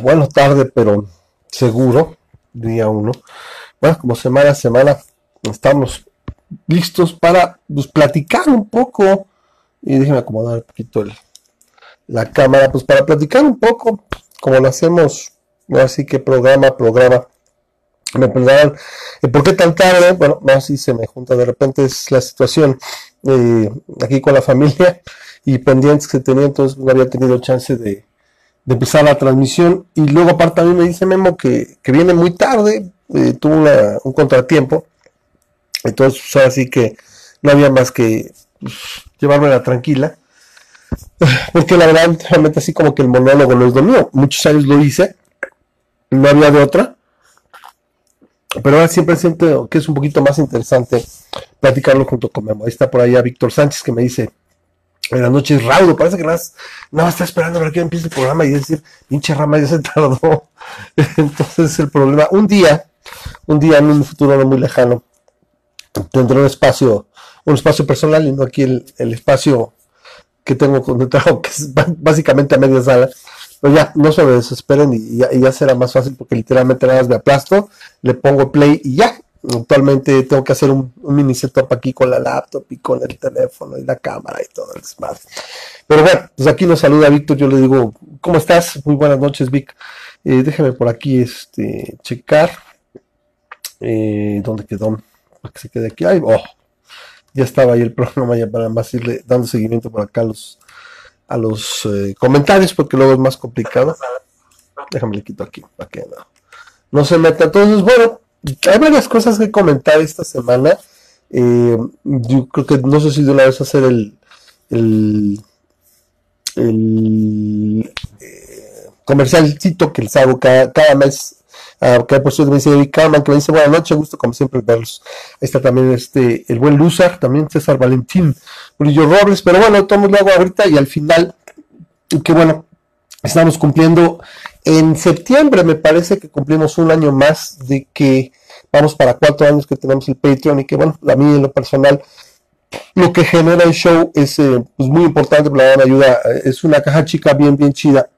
bueno, tarde, pero seguro, día uno. Bueno, como semana a semana estamos listos para pues, platicar un poco. Y déjenme acomodar un poquito la cámara, pues para platicar un poco, como lo hacemos, así que programa, programa. Me preguntaban, ¿por qué tan tarde? Bueno, así se me junta, de repente es la situación eh, aquí con la familia y pendientes que tenía, entonces no había tenido chance de, empezar la transmisión. Y luego aparte a mí me dice Memo que, viene muy tarde, eh, tuvo un contratiempo, entonces pues, ahora sí que no había más que pues, llevármela tranquila. Porque la verdad, realmente así como que el monólogo no es lo mío. Muchos años lo hice, no había de otra. Pero ahora siempre siento que es un poquito más interesante platicarlo junto con Memo. Ahí está por allá Víctor Sánchez que me dice, Buenas noches, Raudo. Parece que nada más, está esperando para que empiece el programa y decir, pinche rama ya se tardó. Entonces el problema, un día, un día en un futuro no muy lejano, tendré un espacio, un espacio personal y no aquí el, espacio que tengo con trabajo, que es básicamente a media sala. Pero ya, no se desesperen y ya, y ya será más fácil porque literalmente nada más me aplasto, le pongo play y ya, Actualmente tengo que hacer un, mini setup aquí con la laptop y con el teléfono y la cámara y todo el smart. Pero bueno, pues aquí nos saluda Víctor. Yo le digo, ¿cómo estás? Muy buenas noches, Vic. Eh, déjame por aquí este, checar. Eh, ¿Dónde quedó? Para que se quede aquí. Ay, oh, ya estaba ahí el programa ya para más irle dando seguimiento por acá a los, a los eh, comentarios porque luego es más complicado. Déjame le quito aquí para que no se meta. Entonces, bueno, hay varias cosas que comentar esta semana. Eh, yo creo que no sé si de una vez hacer el, el, el eh, comercialcito que les hago cada, mes. Uh, que por cierto me dice Eric Carman, que me dice buenas noches, gusto como siempre verlos. Está también este, el buen Luzar, también César Valentín, Brillo Robles, pero bueno, tomo lo hago ahorita y al final, que bueno, estamos cumpliendo en septiembre me parece que cumplimos un año más de que vamos para cuatro años que tenemos el Patreon y que bueno, a mí en lo personal lo que genera el show es eh, pues muy importante, me ayuda, eh, es una caja chica bien, bien chida,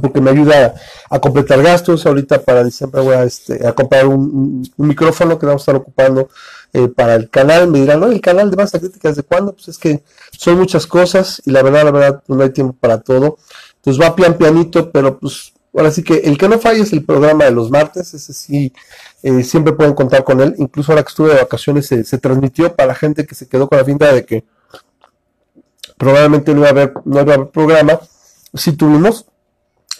porque me ayuda a completar gastos. Ahorita para diciembre voy a, este, a comprar un, micrófono que vamos a estar ocupando eh, para el canal. Me dirán, no, el canal de Basta Críticas, ¿de cuándo? Pues es que son muchas cosas y la verdad, la verdad, no hay tiempo para todo. Entonces va pian pianito, pero pues ahora sí que el que no falla es el programa de los martes, ese sí, eh, siempre pueden contar con él. Incluso ahora que estuve de vacaciones se, transmitió para la gente que se quedó con la finta de que probablemente no iba a haber, no iba a haber programa. Sí tuvimos,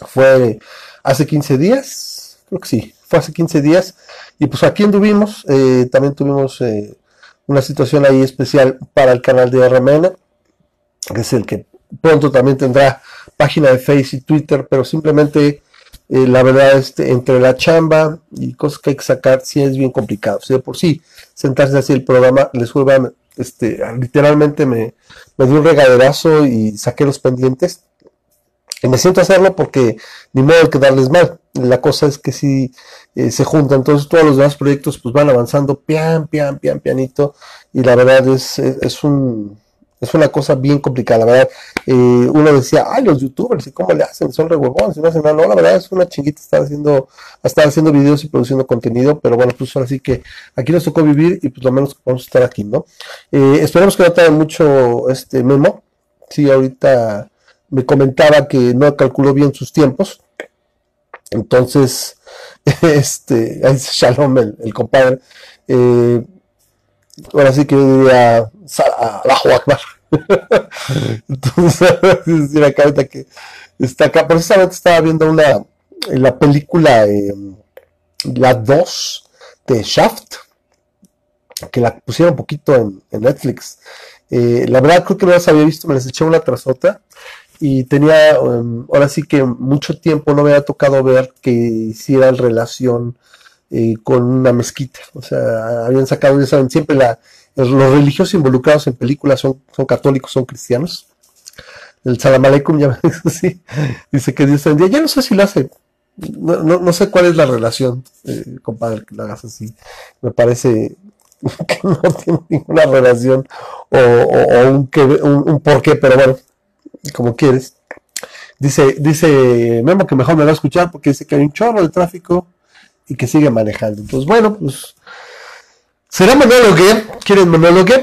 fue hace 15 días, creo que sí, fue hace 15 días. Y pues aquí anduvimos, eh, también tuvimos eh, una situación ahí especial para el canal de RMN, que es el que pronto también tendrá página de Facebook y Twitter, pero simplemente eh, la verdad, este, entre la chamba y cosas que hay que sacar, sí es bien complicado. O sea, por sí, sentarse así el programa, les juro, este, literalmente me, me dio un regaderazo y saqué los pendientes. Y me siento a hacerlo porque ni modo de quedarles mal. La cosa es que si eh, se juntan, entonces todos los demás proyectos pues van avanzando pian, pian, pian, pianito. Y la verdad es, es un, es una cosa bien complicada, verdad. Eh, uno decía, ay, los youtubers, ¿y cómo le hacen? Son re huevones, no hacen nada. No, la verdad es una chinguita estar haciendo, estar haciendo videos y produciendo contenido, pero bueno, pues ahora sí que aquí nos tocó vivir y pues lo menos que podemos estar aquí, ¿no? Eh, esperemos que no tenga mucho este memo. Sí, ahorita me comentaba que no calculó bien sus tiempos. Entonces, este, ahí dice Shalom, el, compadre. Eh, ahora sí que yo diría, la Akbar. Entonces, decir acá ahorita que está acá, precisamente estaba viendo una, la película, eh, la 2 de Shaft, que la pusieron un poquito en, Netflix. Eh, la verdad creo que no las había visto, me las eché una tras otra y tenía, em, ahora sí que mucho tiempo no me había tocado ver que hicieran relación eh, con una mezquita. O sea, habían sacado, ya saben, siempre la, los religiosos involucrados en películas son, son católicos, son cristianos. El Salam Aleikum ya sí, dice que Dios día. Ya no sé si lo hace. No, no, sé cuál es la relación, eh, compadre, que lo hagas. Me parece que no tiene ninguna relación o, un, que, un, un porqué, pero bueno, como quieres. Dice, dice Memo que mejor me va a escuchar porque dice que hay un chorro de tráfico y que sigue manejando. Entonces, bueno, pues será monólogo. ¿Quieren monólogo?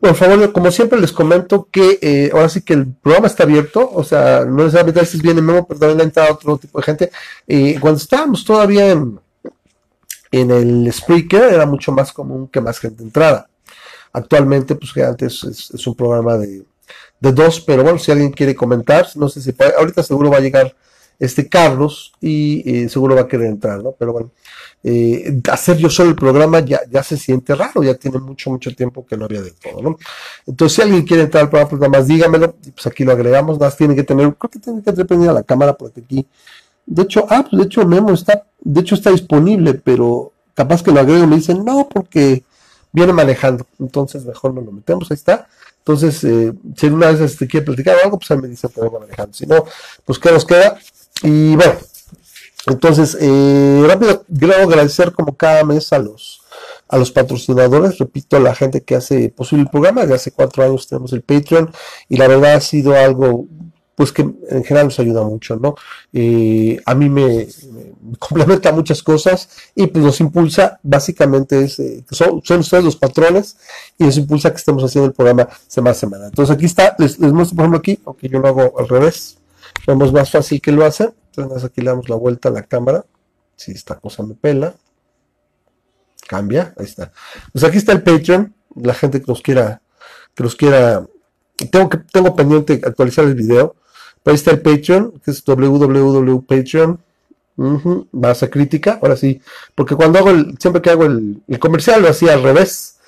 Por favor, como siempre les comento que eh, ahora sí que el programa está abierto, o sea, no necesariamente si viene Memo, pero también ha entrado otro tipo de gente. Eh, cuando estábamos todavía en, en el Spreaker era mucho más común que más gente entrara. Actualmente, pues que antes es un programa de, de dos, pero bueno, si alguien quiere comentar, no sé si puede, ahorita seguro va a llegar este Carlos y eh, seguro va a querer entrar, ¿no? Pero bueno, eh, hacer yo solo el programa ya, ya se siente raro, ya tiene mucho, mucho tiempo que no había de todo, ¿no? Entonces, si alguien quiere entrar al programa, pues nada más dígamelo, pues aquí lo agregamos, nada más tiene que tener, creo que tiene que tener prendida la cámara porque aquí, de hecho, ah, pues de hecho Memo está, de hecho está disponible, pero capaz que lo agrego y me dicen, no, porque viene manejando, entonces mejor no lo metemos, ahí está. Entonces, eh, si una vez te este, quiere platicar algo, pues él me dice que vengo manejando. Si no, pues qué nos queda. Y bueno, entonces, eh, rápido, quiero agradecer como cada mes a los, a los patrocinadores, repito, a la gente que hace posible el programa. Desde hace cuatro años tenemos el Patreon y la verdad ha sido algo pues que en general nos ayuda mucho, ¿no? Eh, a mí me, complementa muchas cosas y pues nos impulsa, básicamente es, eh, son, ustedes los patrones y nos impulsa que estemos haciendo el programa semana a semana. Entonces aquí está, les, muestro por ejemplo aquí, aunque yo lo hago al revés, vemos más fácil que lo hace, entonces aquí le damos la vuelta a la cámara, si esta cosa me pela, cambia, ahí está. Pues aquí está el Patreon, la gente que nos quiera, que nos quiera, tengo que, tengo pendiente actualizar el video, Ahí está el Patreon, que es www.patreon. Vas a crítica, ahora sí, porque cuando hago el, siempre que hago el, comercial lo hacía al revés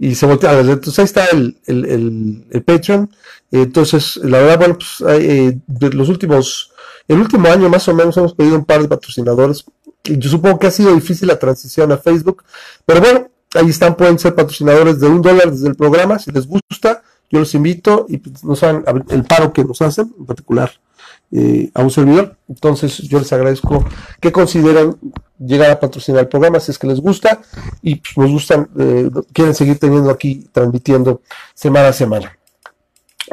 y se voltea. Entonces ahí está el, el, Patreon. Entonces, la verdad, bueno, pues eh, de los últimos, el último año más o menos hemos pedido un par de patrocinadores. Y yo supongo que ha sido difícil la transición a Facebook, pero bueno, ahí están, pueden ser patrocinadores de un dólar desde el programa, si les gusta yo los invito y pues, no saben el paro que nos hacen, en particular eh, a un servidor. Entonces yo les agradezco que consideran llegar a patrocinar el programa si es que les gusta y pues, nos gustan, eh, quieren seguir teniendo aquí, transmitiendo semana a semana.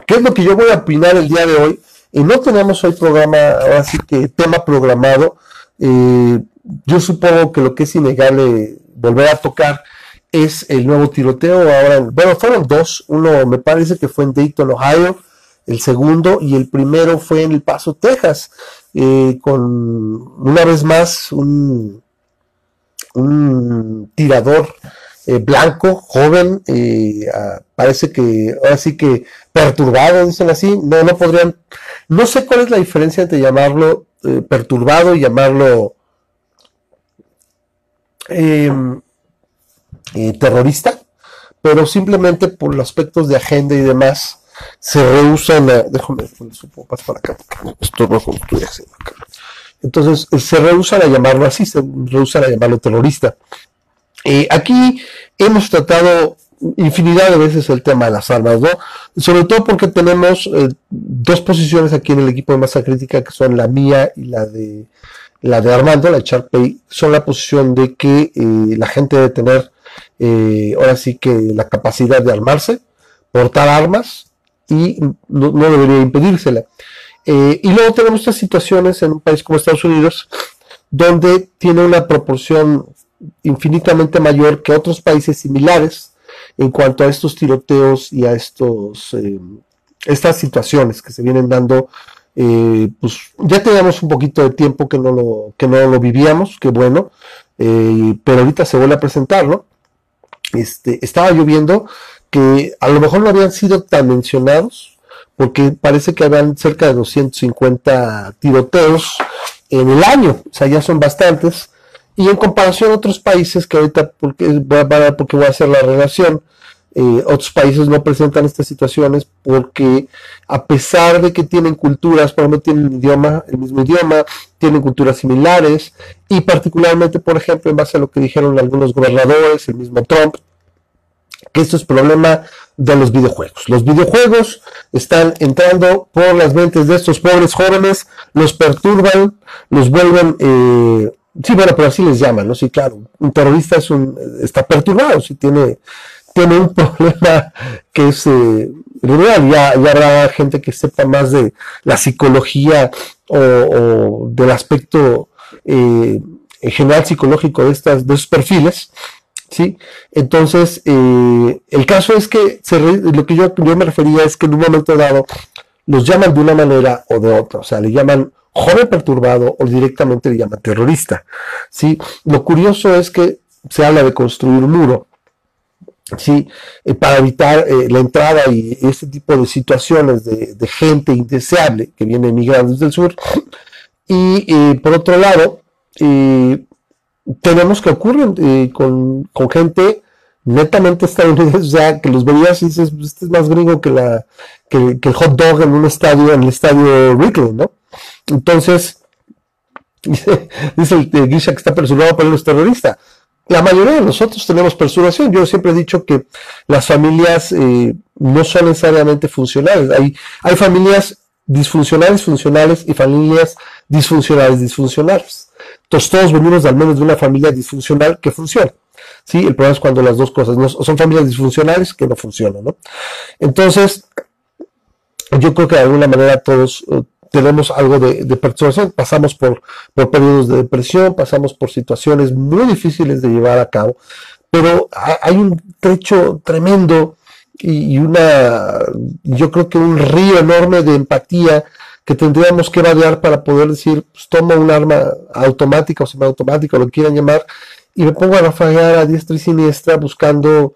¿Qué es lo que yo voy a opinar el día de hoy? Eh, no tenemos hoy programa, ahora sí que tema programado. yo supongo que lo que es innegable volver a tocar es el nuevo tiroteo. Ahora, bueno, fueron dos. Uno me parece que fue en Dayton, Ohio, el segundo, y el primero fue en El Paso, Texas, eh, con una vez más un, tirador eh, blanco, joven, eh, parece que ahora sí que perturbado, dicen así. No, no podrían, no sé cuál es la diferencia entre llamarlo perturbado y llamarlo eh, terrorista, pero simplemente por los aspectos de agenda y demás se rehusan a, déjame poner su más para acá, esto no estoy haciendo acá. Entonces, eh, se rehusan a llamarlo así, se rehusan a llamarlo terrorista. Eh, aquí hemos tratado infinidad de veces el tema de las armas, ¿no? Sobre todo porque tenemos dos posiciones aquí en el equipo de masa crítica que son la mía y la de la de Armando, la de Charpey, son la posición de que la gente debe tener eh, ahora sí que la capacidad de armarse, portar armas y no, debería impedírsela. Eh, y luego tenemos estas situaciones en un país como Estados Unidos, donde tiene una proporción infinitamente mayor que otros países similares en cuanto a estos tiroteos y a estos eh, estas situaciones que se vienen dando pues ya teníamos un poquito de tiempo que no lo que no lo vivíamos qué bueno pero ahorita se vuelve a presentar no este, estaba lloviendo a lo mejor no habían sido tan mencionados, porque parece que habían cerca de 250 tiroteos en el año, o sea, ya son bastantes, y en comparación a otros países que ahorita, porque voy a, porque voy a hacer la relación, eh, otros países no presentan estas situaciones porque a pesar de que tienen culturas, por ejemplo, tienen idioma, el mismo idioma, tienen culturas similares y particularmente, por ejemplo, en base a lo que dijeron algunos gobernadores, el mismo Trump, que esto es problema de los videojuegos. Los videojuegos están entrando por las mentes de estos pobres jóvenes, los perturban, los vuelven, eh, sí, bueno, pero así les llaman, ¿no? Sí, claro, un terrorista es un, está perturbado, sí tiene tiene un problema que es, eh, ya, ya habrá gente que sepa más de la psicología o, del aspecto eh, en general psicológico de, estas, de esos perfiles, ¿sí? Entonces, eh, el caso es que lo que yo, me refería es que en un momento dado los llaman de una manera o de otra, o sea, le llaman joven perturbado o directamente le llaman terrorista, ¿sí? Lo curioso es que se habla de construir un muro, ¿sí? Eh, para evitar eh, la entrada y este tipo de situaciones de, gente indeseable que viene emigrando desde el sur. Y eh, por otro lado, tenemos que ocurren con, con, gente netamente estadounidense, o sea, que los veías y dices, pues, este es más gringo que, la, que, el hot dog en un estadio, en el estadio Wrigley, ¿no? Entonces, dice, dice el Grisha que está persuadido por los terroristas la mayoría de nosotros tenemos perturbación. Yo siempre he dicho que las familias eh, no son necesariamente funcionales. Hay, hay familias disfuncionales, funcionales y familias disfuncionales, disfuncionales. Entonces todos venimos al menos de una familia disfuncional que funciona. ¿sí? El problema es cuando las dos cosas no, son familias disfuncionales que no funcionan. ¿no? Entonces, yo creo que de alguna manera todos eh, tenemos algo de, perturbación, pasamos por, por periodos de depresión, pasamos por situaciones muy difíciles de llevar a cabo, pero hay un trecho tremendo y una, yo creo que un río enorme de empatía que tendríamos que vadear para poder decir, pues toma un arma automática o semiautomática, lo que quieran llamar, y me pongo a rafagar a diestra y siniestra buscando,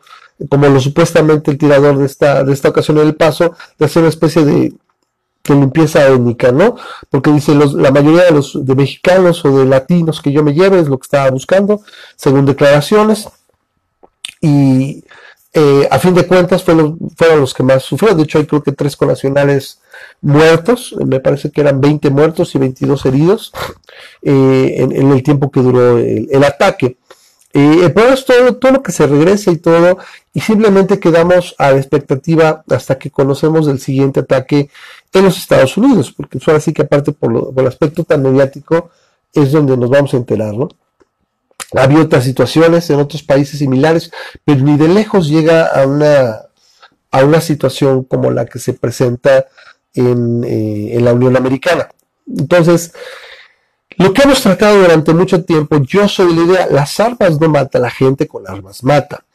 como lo supuestamente el tirador de esta, de esta ocasión en el paso, de hacer una especie de, que limpieza étnica, ¿no? Porque dice, los, la mayoría de los de mexicanos o de latinos que yo me lleve es lo que estaba buscando, según declaraciones, y eh, a fin de cuentas fueron, fueron, los que más sufrieron, de hecho hay creo que tres conacionales muertos, me parece que eran 20 muertos y 22 heridos eh, en, el tiempo que duró el, ataque. Eh, problema es todo, todo lo que se regresa y todo, y simplemente quedamos a la expectativa hasta que conocemos el siguiente ataque en los Estados Unidos, porque eso así que aparte por, el aspecto tan mediático es donde nos vamos a enterar, ¿no? Había otras situaciones en otros países similares, pero ni de lejos llega a una, a una situación como la que se presenta en, eh, en la Unión Americana. Entonces, lo que hemos tratado durante mucho tiempo, yo soy la idea, las armas no mata, la gente con armas mata.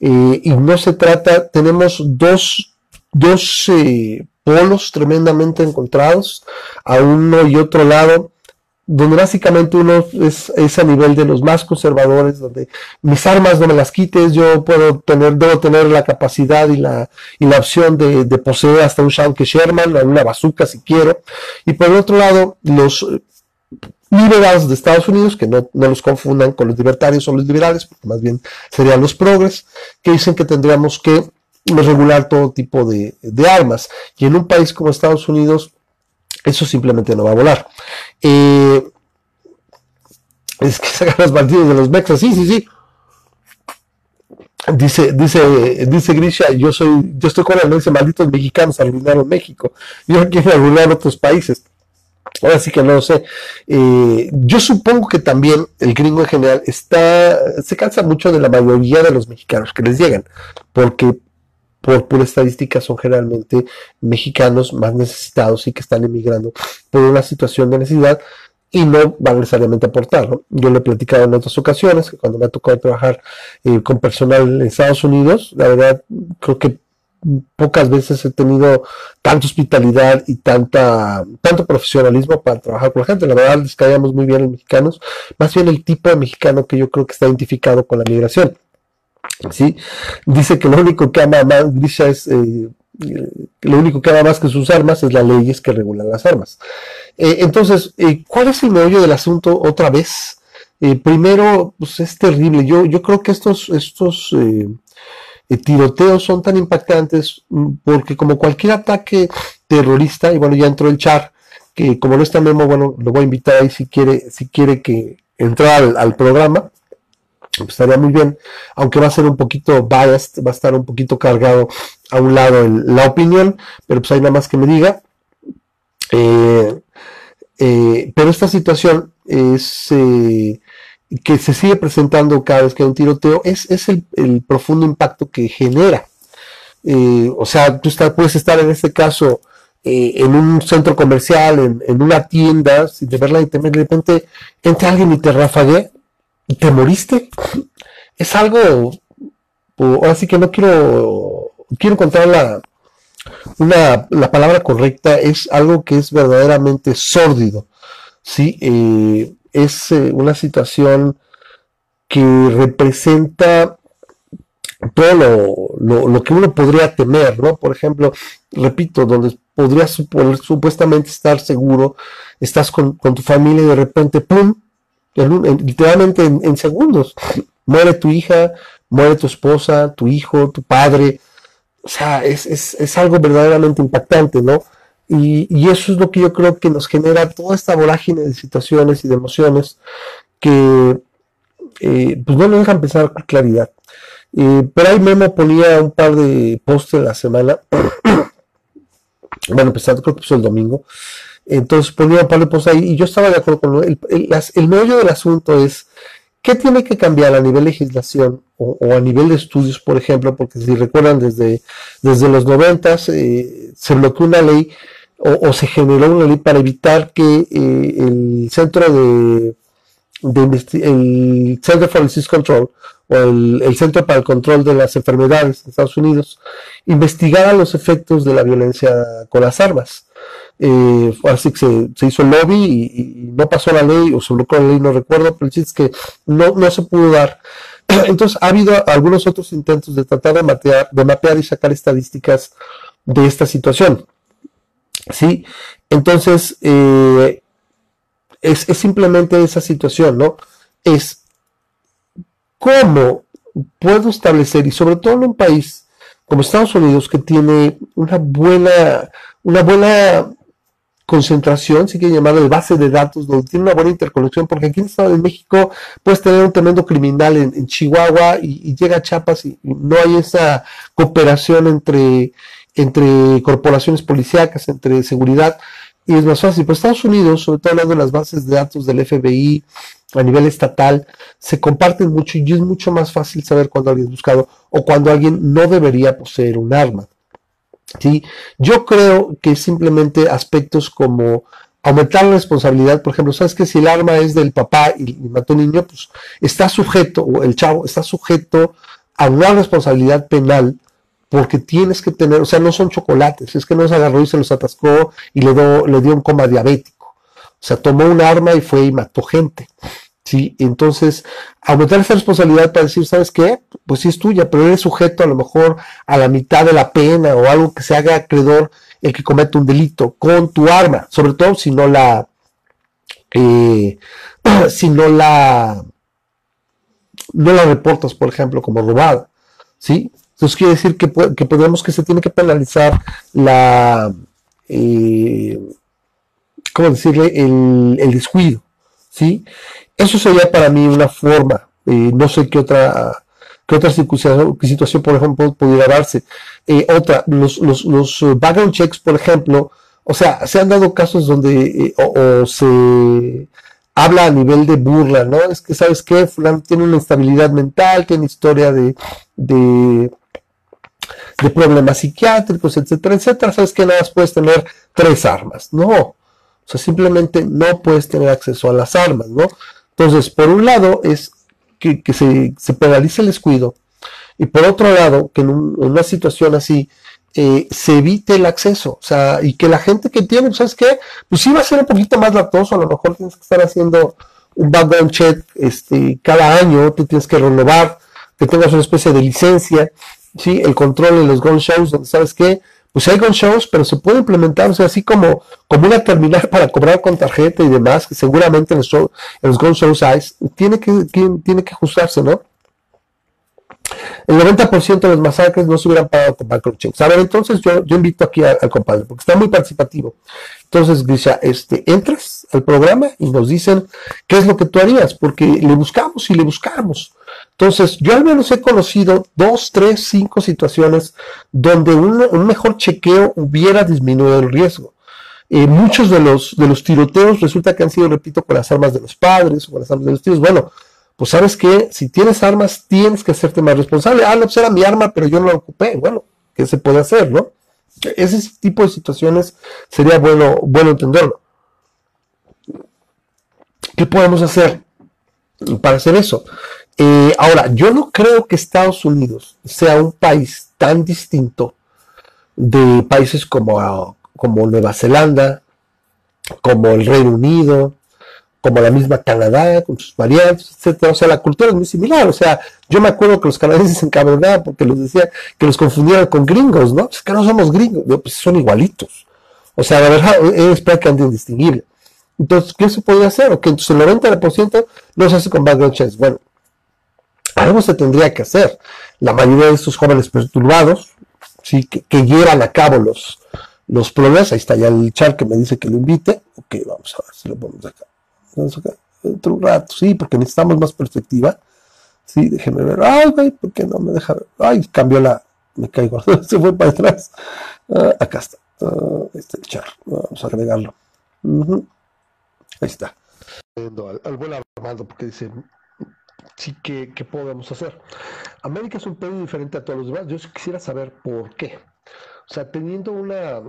Eh, y no se trata, tenemos dos, dos eh, polos tremendamente encontrados a uno y otro lado, donde básicamente uno es, a nivel de los más conservadores, donde mis armas no me las quites, yo puedo tener, debo tener la capacidad y la, y la opción de, poseer hasta un Shanky Sherman, una bazooka si quiero, y por otro lado, los liberales de Estados Unidos, que no, no, los confundan con los libertarios o los liberales, porque más bien serían los progres, que dicen que tendríamos que regular todo tipo de, armas. Y en un país como Estados Unidos, eso simplemente no va a volar. Eh, es que sacan los bandidos de los mexas, sí, sí, sí. Dice, dice, dice Grisha, yo soy, yo estoy con él, dice malditos mexicanos arruinaron México. Yo quiero arruinar otros países. Ahora sí que no lo sé. Eh, yo supongo que también el gringo en general está, se cansa mucho de la mayoría de los mexicanos que les llegan, porque por pura estadística son generalmente mexicanos más necesitados y que están emigrando por una situación de necesidad y no van necesariamente a aportar. Yo lo he platicado en otras ocasiones, que cuando me ha tocado trabajar eh, con personal en Estados Unidos, la verdad creo que pocas veces he tenido tanta hospitalidad y tanta, tanto profesionalismo para trabajar con la gente. La verdad les caíamos muy bien los mexicanos, más bien el tipo de mexicano que yo creo que está identificado con la migración. ¿Sí? Dice que lo único que ama más, Grisha es, eh, lo único que ama más que sus armas es las leyes que regulan las armas. Eh, entonces, eh, ¿cuál es el meollo del asunto otra vez? primero, pues es terrible. Yo, yo creo que estos, estos tiroteos son tan impactantes mm, porque como cualquier ataque terrorista, y bueno, ya entró el char, que como no está Memo, bueno, lo voy a invitar ahí si quiere, si quiere que entrar al programa. Pues, estaría muy bien, aunque va a ser un poquito biased, va a estar un poquito cargado a un lado la opinión, pero pues hay nada más que me diga. Eh, eh, pero esta situación es eh, que se sigue presentando cada vez que hay un tiroteo, es, el, profundo impacto que genera. O sea, tú puedes estar en este caso en un centro comercial, en, una tienda, sin de verla y de repente entra alguien y te rafague te moriste. Es algo, ahora sí que no quiero, quiero encontrar la, una, la palabra correcta, es algo que es verdaderamente sórdido. ¿sí? Eh, es una situación que representa todo lo, que uno podría temer, ¿no? Por ejemplo, repito, donde podrías supuestamente estar seguro, estás con, tu familia y de repente, ¡pum! Literalmente en, segundos, muere tu hija, muere tu esposa, tu hijo, tu padre. O sea, es, algo verdaderamente impactante, ¿no? Y, y, eso es lo que yo creo que nos genera toda esta vorágine de situaciones y de emociones que eh, pues no nos dejan pensar con claridad. Eh, pero ahí Memo ponía un par de posts la semana. bueno, empezando, creo que puso el domingo. Entonces ponía par de posts ahí y yo estaba de acuerdo con él. El, el, meollo del asunto es qué tiene que cambiar a nivel legislación o, a nivel de estudios, por ejemplo, porque si recuerdan, desde, desde los noventas eh, se bloqueó una ley o, se generó una ley para evitar que eh, el centro de, el Center for Disease Control o el, Centro para el Control de las Enfermedades de Estados Unidos investigara los efectos de la violencia con las armas. Eh, así que se, hizo el lobby y, no pasó la ley, o se bloqueó la ley, no recuerdo, pero el chiste es que no, no se pudo dar. Entonces ha habido algunos otros intentos de tratar de mapear, de mapear y sacar estadísticas de esta situación. ¿Sí? Entonces, eh, es, es simplemente esa situación, ¿no? Es ¿Cómo puedo establecer, y sobre todo en un país como Estados Unidos, que tiene una buena, una buena concentración, si quieren llamar de base de datos, donde tiene una buena interconexión, porque aquí en Estado de México puedes tener un tremendo criminal en, Chihuahua y, llega a Chiapas y, no hay esa cooperación entre, entre corporaciones policíacas, entre seguridad, y es más fácil. Pero Estados Unidos, sobre todo hablando de las bases de datos del FBI, a nivel estatal se comparten mucho y es mucho más fácil saber cuando alguien es buscado o cuando alguien no debería poseer un arma. ¿Sí? Yo creo que simplemente aspectos como aumentar la responsabilidad, por ejemplo, sabes que si el arma es del papá y, mató un niño, pues está sujeto, o el chavo está sujeto a una responsabilidad penal porque tienes que tener, o sea, no son chocolates, es que no se agarró y se los atascó y le, le dio un coma diabético. O sea, tomó un arma y fue y mató gente. ¿Sí? Entonces, aumentar esa responsabilidad para decir, ¿sabes qué? Pues sí es tuya, pero eres sujeto a lo mejor a la mitad de la pena o algo que se haga acreedor el que comete un delito con tu arma, sobre todo si no la, eh, si no la, no la reportas, por ejemplo, como robada, ¿sí? Entonces quiere decir que, que podemos que se tiene que penalizar la, eh, ¿cómo decirle? El, el descuido, ¿sí? Eso sería para mí una forma. Eh, no sé qué otra, qué otra situación, por ejemplo, pudiera darse. Eh, otra, los, los, los, uh, background checks, por ejemplo, o sea, se han dado casos donde eh, o, se habla a nivel de burla, ¿no? Es que, ¿sabes qué? Fulano tiene una instabilidad mental, tiene historia de, de, de problemas psiquiátricos, etcétera, etcétera. ¿Sabes qué? Nada más puedes tener tres armas. No. O sea, simplemente no puedes tener acceso a las armas, ¿no? Entonces, por un lado es que, se, se, penalice el descuido y por otro lado, que en, una situación así eh, se evite el acceso, o sea, y que la gente que tiene, ¿sabes qué? Pues sí va a ser un poquito más latoso, a lo mejor tienes que estar haciendo un background check este, cada año, te tienes que renovar, que tengas una especie de licencia, ¿sí? El control en los gun shows, donde sabes qué, pues hay gun shows, pero se puede implementar, o sea, así como, como una terminal para cobrar con tarjeta y demás, que seguramente en los, en los gun shows hay, tiene que, tiene que ajustarse, ¿no? El 90% de los masacres no se hubieran pagado con checks. A ver, entonces yo, yo invito aquí al, compadre, porque está muy participativo. Entonces, Grisha, este, entras al programa y nos dicen qué es lo que tú harías, porque le buscamos y le buscamos. Entonces, yo al menos he conocido dos, tres, cinco situaciones donde un, mejor chequeo hubiera disminuido el riesgo. Eh, muchos de los, de los tiroteos resulta que han sido, repito, con las armas de los padres o con las armas de los tíos. Bueno, pues sabes que si tienes armas tienes que hacerte más responsable. Ah, no, pues era mi arma, pero yo no la ocupé. Bueno, qué se puede hacer, ¿no? Ese tipo de situaciones sería bueno, bueno entenderlo. ¿Qué podemos hacer para hacer eso? Eh, ahora, yo no creo que Estados Unidos sea un país tan distinto de países como, como Nueva Zelanda, como el Reino Unido, como la misma Canadá, con sus variantes, etcétera. O sea, la cultura es muy similar. O sea, yo me acuerdo que los canadienses se encabronaban porque los decían que los confundieran con gringos, ¿no? Es que no somos gringos, pues son igualitos. O sea, la verdad es prácticamente indistinguible. Entonces, ¿qué se podría hacer? O que entonces el 90% no se hace con background checks. Bueno, algo se tendría que hacer. La mayoría de estos jóvenes perturbados, sí, que, que llevan a cabo los, los problemas, ahí está ya el chat que me dice que lo invite. Ok, vamos a ver si lo ponemos acá. Dentro un rato, sí, porque necesitamos más perspectiva. Sí, déjenme ver. Ay, güey, ¿por qué no me deja ver? Ay, cambió la. Me caigo. Se fue para atrás. Ah, acá está. Uh, este el char. Vamos a agregarlo. Ahí está. Al, al buen Armando, porque dice. Sí, ¿qué, ¿qué podemos hacer? América es un país diferente a todos los demás. Yo quisiera saber por qué. O sea, teniendo una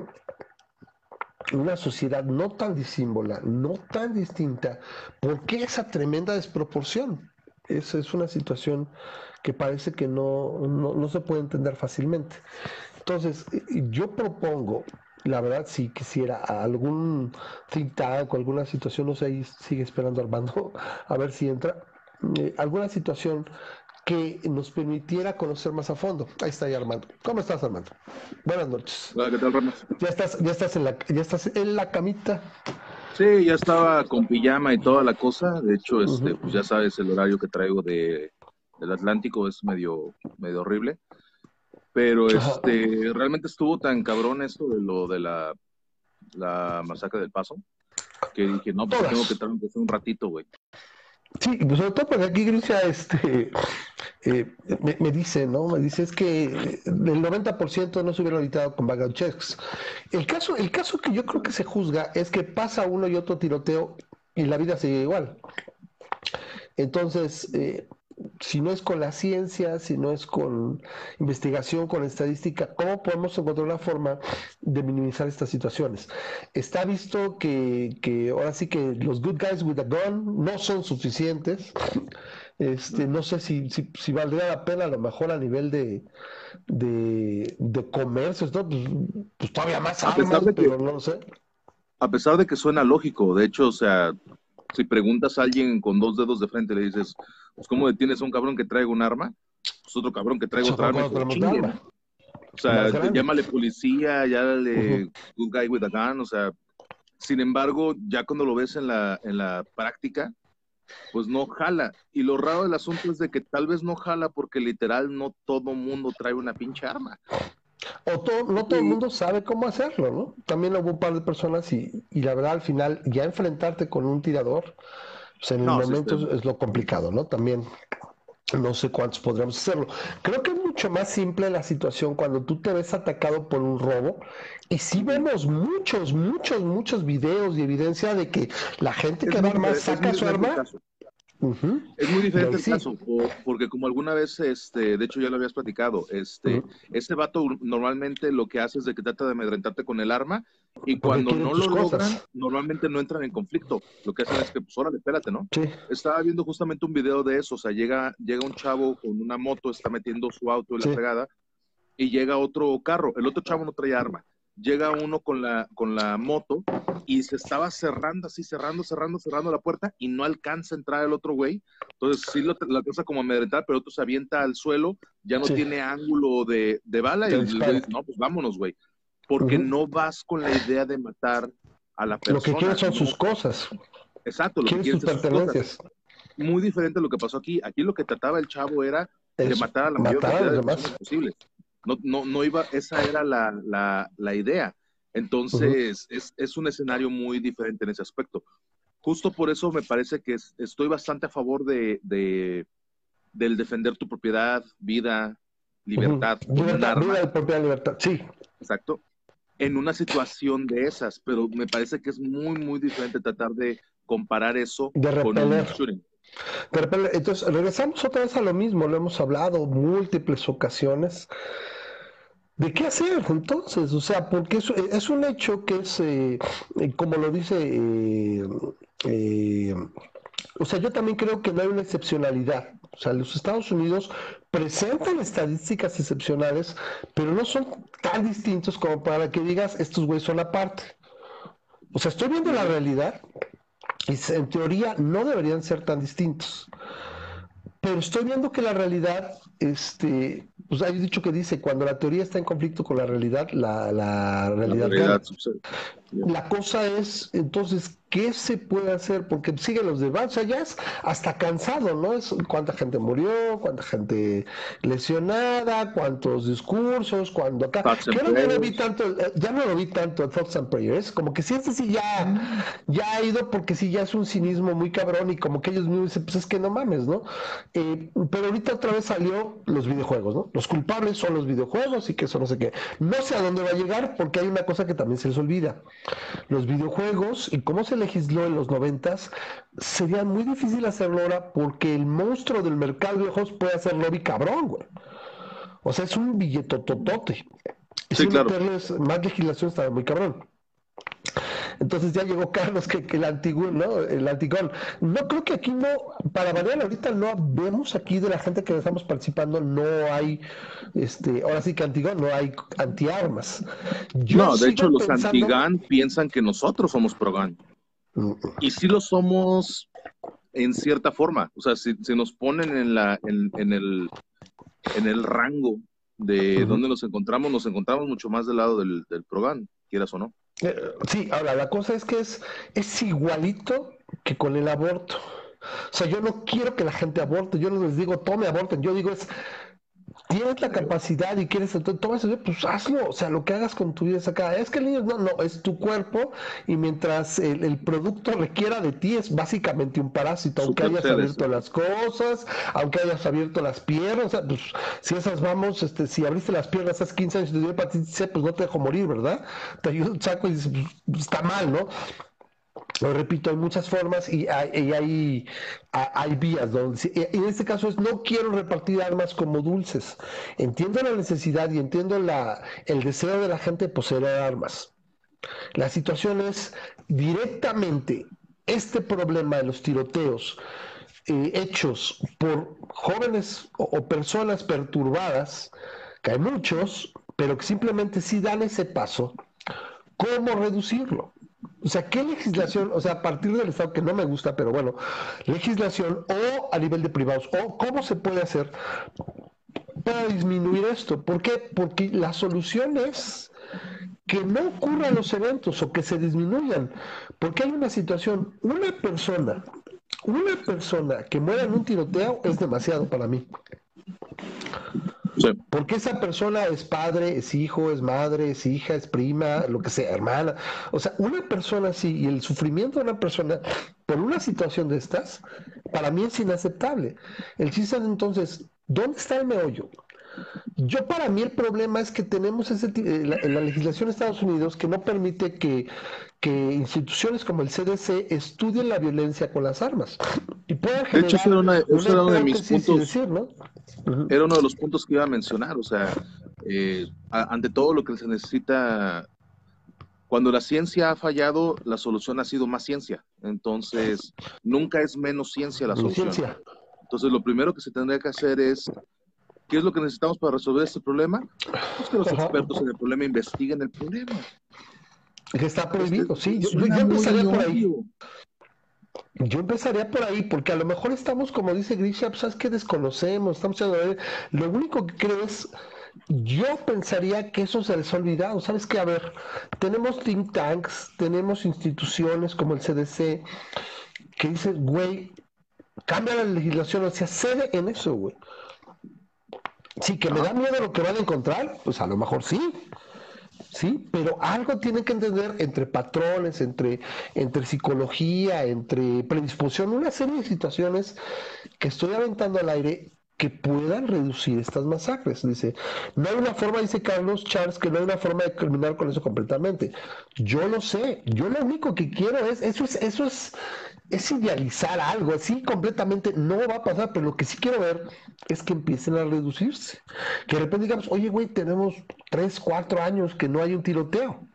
una sociedad no tan disímbola, no tan distinta, ¿por qué esa tremenda desproporción? Esa es una situación que parece que no, no, se puede entender fácilmente. Entonces, yo propongo, la verdad, si quisiera algún think tank o alguna situación, no sé, ahí sigue esperando Armando, a ver si entra, eh, alguna situación que nos permitiera conocer más a fondo. Ahí está ya Armando. ¿Cómo estás, Armando? Buenas noches. Hola, ¿qué tal, Ramos? Ya estás, ya estás en la, ya estás en la camita. Sí, ya estaba con pijama y toda la cosa. De hecho, este, pues ya sabes, el horario que traigo de, del Atlántico es medio, medio horrible. Pero este, realmente estuvo tan cabrón esto de lo de la, la masacre del paso, que dije, no, pues tengo que estar un ratito, güey. Sí, pues sobre todo porque aquí Grecia este, eh, me, dice, ¿no? Me dice es que el 90% no se hubiera auditado con background checks. El caso, el caso que yo creo que se juzga es que pasa uno y otro tiroteo y la vida sigue igual. Entonces, eh, si no es con la ciencia, si no es con investigación, con estadística, ¿cómo podemos encontrar una forma de minimizar estas situaciones? Está visto que, que ahora sí que los good guys with a gun no son suficientes. Este, no sé si, si, valdría la pena a lo mejor a nivel de, de, de comercio, pues, pues, todavía más armas, pero no sé. A pesar de que suena lógico, de hecho, o sea, si preguntas a alguien con dos dedos de frente, le dices, pues, ¿cómo detienes a un cabrón que traiga un arma? Pues otro cabrón que traiga otra arma. O sea, llámale policía, llámale good guy with a gun, o sea, sin embargo, ya cuando lo ves en la, en la práctica, pues no jala. Y lo raro del asunto es de que tal vez no jala porque literal no todo mundo trae una pinche arma. O todo, no todo el mundo sabe cómo hacerlo, ¿no? También hubo un par de personas y, y la verdad al final ya enfrentarte con un tirador, pues en el momento es lo complicado, ¿no? También no sé cuántos podríamos hacerlo. Creo que es mucho más simple la situación cuando tú te ves atacado por un robo y sí vemos muchos, muchos, muchos videos y evidencia de que la gente que va armar saca su arma es muy diferente el caso, porque como alguna vez, este, de hecho ya lo habías platicado, este, este vato normalmente lo que hace es de que trata de amedrentarte con el arma y cuando no lo logran, normalmente no entran en conflicto. Lo que hacen es que, pues, órale, espérate, ¿no? Estaba viendo justamente un video de eso, o sea, llega, llega un chavo con una moto, está metiendo su auto en la fregada y llega otro carro, el otro chavo no trae arma llega uno con la, con la moto y se estaba cerrando así, cerrando, cerrando, cerrando la puerta y no alcanza a entrar el otro güey. Entonces sí lo, la cosa como amedrentar, pero otro se avienta al suelo, ya no tiene ángulo de, bala y le dice, no, pues vámonos, güey. Porque no vas con la idea de matar a la persona. Lo que quieres son sus cosas. Exacto, lo que quieres sus pertenencias. Muy diferente a lo que pasó aquí. Aquí lo que trataba el chavo era de matar a la mayor cantidad de personas posibles. No, no, no iba, esa era la, la, la idea. Entonces, es, es, un escenario muy diferente en ese aspecto. Justo por eso me parece que estoy bastante a favor de, de, del defender tu propiedad, vida, libertad. Libertad, vida y propiedad, libertad, sí. Exacto. En una situación de esas, pero me parece que es muy, muy diferente tratar de comparar eso con un shooting. Entonces, regresamos otra vez a lo mismo, lo hemos hablado múltiples ocasiones ¿De qué hacer entonces? O sea, porque es, es un hecho que es, eh, eh, como lo dice, eh, o sea, yo también creo que no hay una excepcionalidad. O sea, los Estados Unidos presentan estadísticas excepcionales, pero no son tan distintos como para que digas, estos güeyes son aparte. O sea, estoy viendo la realidad y en teoría no deberían ser tan distintos. Pero estoy viendo que la realidad, este, pues hay dicho que dice, cuando la teoría está en conflicto con la realidad, la, la realidad... La, la cosa es, entonces, ¿qué se puede hacer? Porque siguen los debates, o sea, ya es hasta cansado, ¿no? Es cuánta gente murió, cuánta gente lesionada, cuántos discursos, cuando acá. ya no lo vi tanto, eh, ya no lo vi tanto Thoughts and Prayers, como que sí, este sí ya, ya ha ido porque sí ya es un cinismo muy cabrón y como que ellos mismos dicen, pues es que no mames, ¿no? Eh, pero ahorita otra vez salió los videojuegos, ¿no? Los culpables son los videojuegos y que eso no sé qué. No sé a dónde va a llegar porque hay una cosa que también se les olvida. Los videojuegos y cómo se legisló en los noventas, sería muy difícil hacerlo ahora porque el monstruo del mercado de videojuegos puede hacer lobby cabrón, güey. O sea, es un billetototote. Sí, si claro. meterles más legislación está muy cabrón. Entonces ya llegó Carlos que, el antiguo, ¿no? El antigón. No creo que aquí no, para variar ahorita no vemos aquí de la gente que estamos participando, no hay, este, ahora sí que antigón, no hay antiarmas. no, de hecho los antigan piensan que nosotros somos progan. Mm. Y sí lo somos en cierta forma. O sea, si, nos ponen en la, en, el, en el rango de donde nos encontramos, nos encontramos mucho más del lado del, del progan, quieras o no. Eh, sí, ahora la cosa es que es, es igualito que con el aborto. O sea, yo no quiero que la gente aborte, yo no les digo tome aborten, yo digo es tienes la capacidad y quieres todo eso, pues hazlo, o sea, lo que hagas con tu vida es acá. Es que el niño no, no, es tu cuerpo y mientras el, producto requiera de ti es básicamente un parásito, aunque hayas abierto las cosas, aunque hayas abierto las piernas, o sea, pues si esas vamos, este, si abriste las piernas hace 15 años y te dio hepatitis C, pues no te dejo morir, ¿verdad? Te ayuda un saco y dices, pues, está mal, ¿no? Lo repito, hay muchas formas y hay, hay, vías. Donde, en este caso es, no quiero repartir armas como dulces. Entiendo la necesidad y entiendo la, el deseo de la gente de poseer armas. La situación es directamente este problema de los tiroteos eh, hechos por jóvenes o, o personas perturbadas, que hay muchos, pero que simplemente sí dan ese paso, ¿cómo reducirlo? O sea, ¿qué legislación, o sea, a partir del Estado que no me gusta, pero bueno, legislación o a nivel de privados, o cómo se puede hacer para disminuir esto? ¿Por qué? Porque la solución es que no ocurran los eventos o que se disminuyan. Porque hay una situación, una persona, una persona que muera en un tiroteo es demasiado para mí. Porque esa persona es padre, es hijo, es madre, es hija, es prima, lo que sea, hermana. O sea, una persona así y el sufrimiento de una persona por una situación de estas, para mí es inaceptable. El chiste es entonces, ¿dónde está el meollo? Yo para mí el problema es que tenemos ese, eh, la, la legislación de Estados Unidos que no permite que, que instituciones como el CDC estudien la violencia con las armas. Y puedan de hecho, era, una, uno de mis puntos. Era uno de los puntos que iba a mencionar. O sea, eh, ante todo lo que se necesita, cuando la ciencia ha fallado, la solución ha sido más ciencia. Entonces, nunca es menos ciencia la solución. Entonces, lo primero que se tendría que hacer es ¿Qué es lo que necesitamos para resolver este problema? Pues que los expertos en el problema investiguen el problema. Que está prohibido, sí. Yo, empezaría por ahí. Yo empezaría por ahí, porque a lo mejor estamos, como dice Grisha, pues sabes que desconocemos, estamos Lo único que creo es, yo pensaría que eso se les ha olvidado. ¿Sabes qué? A ver, tenemos think tanks, tenemos instituciones como el CDC, que dicen, güey, cambia la legislación, o sea, cede en eso, güey. Sí, que me da miedo lo que van a encontrar, pues a lo mejor sí. Sí, pero algo tienen que entender entre patrones, entre, entre psicología, entre predisposición, una serie de situaciones que estoy aventando al aire que puedan reducir estas masacres. Dice, no hay una forma, dice Carlos Charles, que no hay una forma de terminar con eso completamente. Yo lo sé, yo lo único que quiero es, eso es, eso es es idealizar algo, así completamente no va a pasar, pero lo que sí quiero ver es que empiecen a reducirse. Que de repente digamos, oye, güey, tenemos tres, cuatro años que no hay un tiroteo.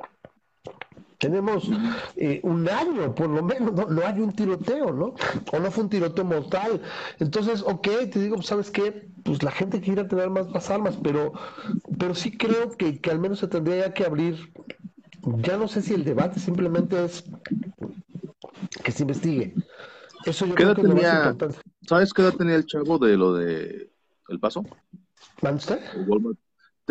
Tenemos eh, un año, por lo menos, no, hay un tiroteo, ¿no? O no fue un tiroteo mortal. Entonces, ok, te digo, ¿sabes qué? Pues la gente quiere tener más, más armas, pero, pero sí creo que, que al menos se tendría que abrir, ya no sé si el debate simplemente es que se investigue. Eso yo creo que tenía, ¿Sabes qué edad tenía el chavo de lo de El Paso? ¿Van usted?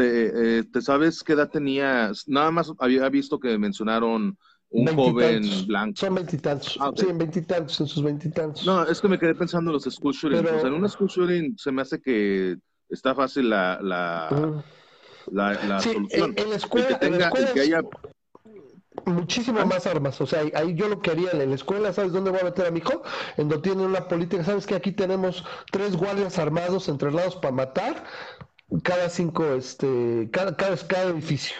Eh, ¿Te, sabes qué edad tenía? Nada más había visto que mencionaron un joven blanco. Son veintitantos. Ah, Sí, en veintitantos, en sus veintitantos. No, es que me quedé pensando en los school shootings. en un school shooting se me hace que está fácil la, la, la, solución. En, la escuela, que, que haya muchísimas más armas. O sea, ahí yo lo que haría en la escuela, ¿sabes dónde voy a meter a mi hijo? En donde tiene una política, ¿sabes que aquí tenemos tres guardias armados entrenados para matar? cada cinco, este, cada, cada, cada edificio.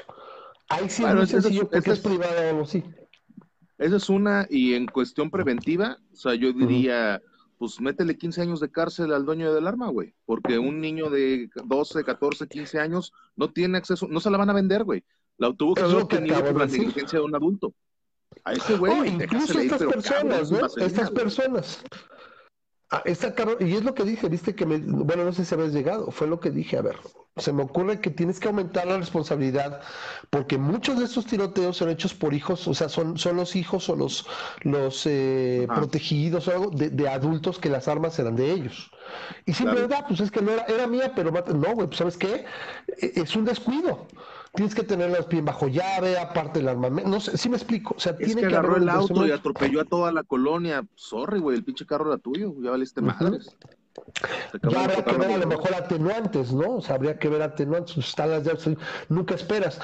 Ahí sí es sencillo porque es, privada o algo así. Esa es una, y en cuestión preventiva, o sea, yo diría, pues métele 15 años de cárcel al dueño del arma, güey, porque un niño de 12, 14, 15 años no tiene acceso, no se la van a vender, güey. La tuvo que haber obtenido por la negligencia de un adulto. A ese güey. Oh, incluso estas personas, ¿no? Estas personas. Ah, está caro, y es lo que dije, viste que me, bueno, no sé si habías llegado, fue lo que dije, a ver, se me ocurre que tienes que aumentar la responsabilidad, porque muchos de estos tiroteos son hechos por hijos, o sea, son, son los hijos o los, los eh, protegidos o algo de, adultos que las armas eran de ellos. Y siempre, verdad, pues es que no era, era mía, pero no, güey, pues sabes qué, e, es un descuido tienes que tenerlas bien bajo llave, aparte del armamento. No sé, sí me explico. O sea, es que agarró el auto y atropelló a toda la colonia. Sorry, güey, el pinche carro era tuyo, ya valiste madres. Ya habría que ver a lo mejor atenuantes, ¿no? O sea, habría que ver atenuantes, están las llaves, nunca esperas.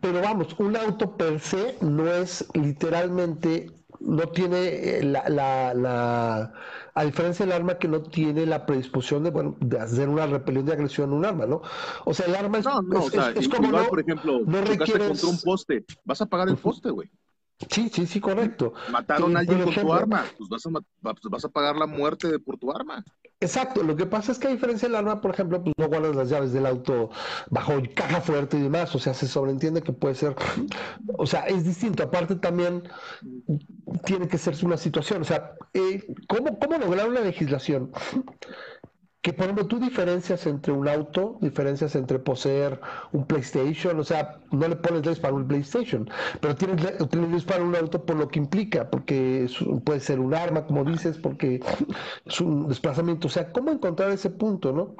Pero vamos, un auto per se no es literalmente, no tiene eh, la, la a diferencia del arma que no tiene la predisposición de, bueno, de hacer una repelión de agresión en un arma, ¿no? O sea, el arma es, no, no, o sea, es, como no, por ejemplo, no requieres... contra un poste, vas a pagar el poste, güey. Sí, sí, sí, correcto. Mataron a alguien con tu arma, pues vas a, pues vas a pagar la muerte por tu arma. Exacto, lo que pasa es que a diferencia del arma, por ejemplo, pues no guardas las llaves del auto bajo caja fuerte y demás, o sea, se sobreentiende que puede ser, o sea, es distinto. Aparte también tiene que ser una situación, o sea, eh, ¿cómo, ¿cómo lograr una legislación que por ejemplo tú diferencias entre un auto, diferencias entre poseer un PlayStation, o sea, no le pones leyes para un PlayStation, pero tienes, leyes para un auto por lo que implica, porque puede ser un arma, como dices, porque es un desplazamiento, o sea, ¿cómo encontrar ese punto, no?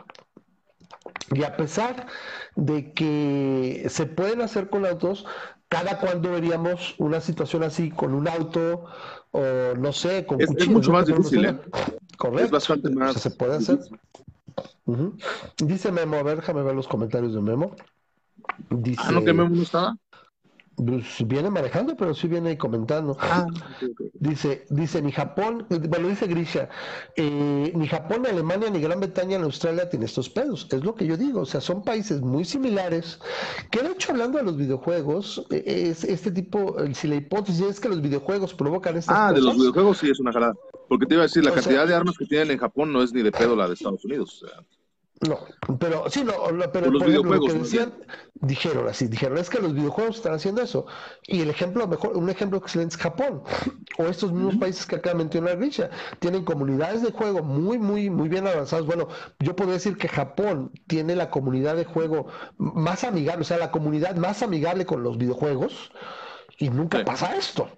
Y a pesar de que se pueden hacer con autos, cada cuando veríamos una situación así con un auto o no sé, con es, es mucho más difícil, ¿eh? Correcto. Es bastante más. se puede hacer. Dice Memo, a ver, déjame ver los comentarios de Memo. Dice, ah, no, que Memo no estaba. Pues, viene manejando, pero sí viene comentando. Ah, dice, dice, ni Japón, bueno, dice Grisha, eh, ni Japón, ni Alemania, ni Gran Bretaña, ni Australia tiene estos pedos. Es lo que yo digo, o sea, son países muy similares. Que de hecho, hablando de los videojuegos, eh, es este tipo, si la hipótesis es que los videojuegos provocan estas Ah, de los videojuegos sí es una jalada. Porque te iba a decir, la cantidad de armas que tienen en Japón no es ni de pedo la de Estados Unidos. O sea. No, pero sí, no, pero por, ejemplo, lo que decían, dijeron así, dijeron, es que los videojuegos están haciendo eso. Y el ejemplo mejor, un ejemplo excelente es Japón, o estos mismos países que de mencionar Richa, tienen comunidades de juego muy, muy, muy bien avanzadas. Bueno, yo podría decir que Japón tiene la comunidad de juego más amigable, o sea, la comunidad más amigable con los videojuegos, y nunca pasa esto.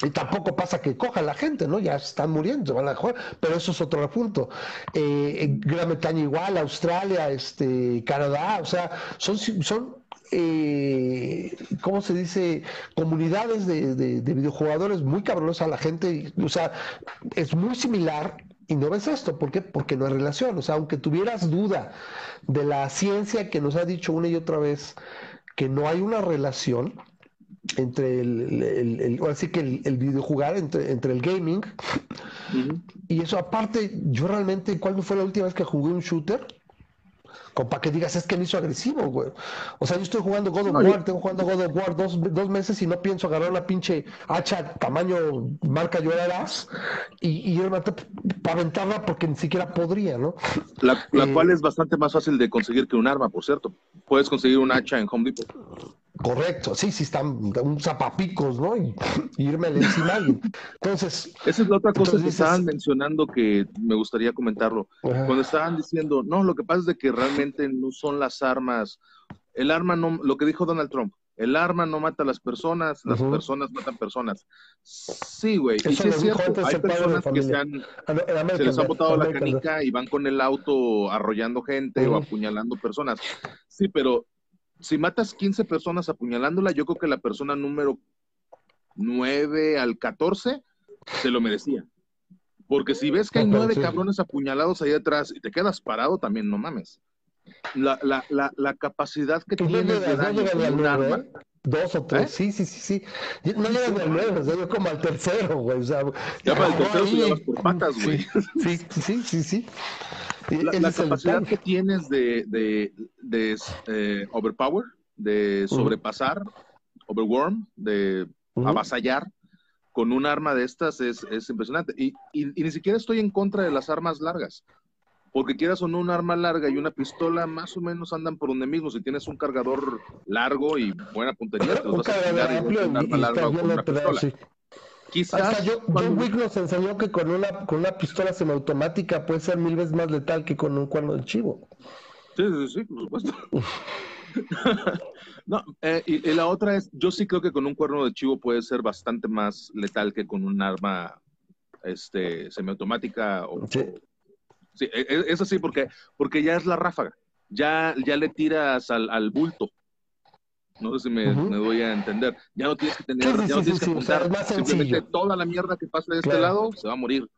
Y tampoco pasa que coja la gente, ¿no? Ya están muriendo, van a jugar, pero eso es otro punto. Eh, Gran Bretaña igual, Australia, este, Canadá, o sea, son, son eh, ¿cómo se dice? Comunidades de, de, videojugadores muy cabrones a la gente, o sea, es muy similar y no ves esto, ¿por qué? Porque no hay relación, o sea, aunque tuvieras duda de la ciencia que nos ha dicho una y otra vez que no hay una relación, entre el, el, así que el, el videojugar, entre, entre el gaming. Y eso aparte, yo realmente, ¿cuándo fue la última vez que jugué un shooter? Como para que digas, es que me hizo agresivo, güey. O sea, yo estoy jugando God of War, tengo jugando God of War dos, dos, meses y no pienso agarrar una pinche hacha tamaño marca llorarás y, y para aventarla porque ni siquiera podría, ¿no? La, la eh, cual es bastante más fácil de conseguir que un arma, por cierto. Puedes conseguir un hacha en Home Depot. Correcto, sí, sí, están un zapapicos, ¿no? Y, irme encima Entonces. Esa es la otra cosa que estaban mencionando que me gustaría comentarlo. Cuando estaban diciendo, no, lo que pasa es de que realmente no son las armas. El arma no, lo que dijo Donald Trump, el arma no mata a las personas, las personas matan personas. Sí, güey. Y sí es cierto, hay personas que se, han, se les ha botado la canica y van con el auto arrollando gente o apuñalando personas. Sí, pero si matas 15 personas apuñalándola, yo creo que la persona número 9 al 14 se lo merecía. Porque si ves que hay nueve cabrones apuñalados ahí atrás y te quedas parado, también no mames. La, la, la, la capacidad que tienes de daño con un arma. ¿eh? Dos o tres, ¿Eh? sí, sí, sí, sí. No llegas al nueve, o sea, yo como al tercero, güey. O sea, ya para el tercero se llevas por patas, güey. Sí, sí, sí, sí. La, capacidad que tienes de, de, de eh, overpower, de sobrepasar, overworm, de avasallar con un arma de estas es, es impresionante. Y, y, ni siquiera estoy en contra de las armas largas. Porque quieras o no, un arma larga y una pistola más o menos andan por donde mismo. Si tienes un cargador largo y buena puntería, te vas a amplio, un arma larga con una pistola. Quizás. John Wick nos enseñó que con una, con una pistola semiautomática puede ser mil veces más letal que con un cuerno de chivo. Sí, sí, sí, por supuesto. no, eh, y, la otra es, yo sí creo que con un cuerno de chivo puede ser bastante más letal que con un arma este, semiautomática. O, sí. sí, e, e, es, así porque, porque ya es la ráfaga. Ya, ya le tiras al, al bulto. No sé si me, me, doy a entender. Ya no tienes que tener, ya no tienes que apuntar. Simplemente toda la mierda que pasa de este lado se va a morir.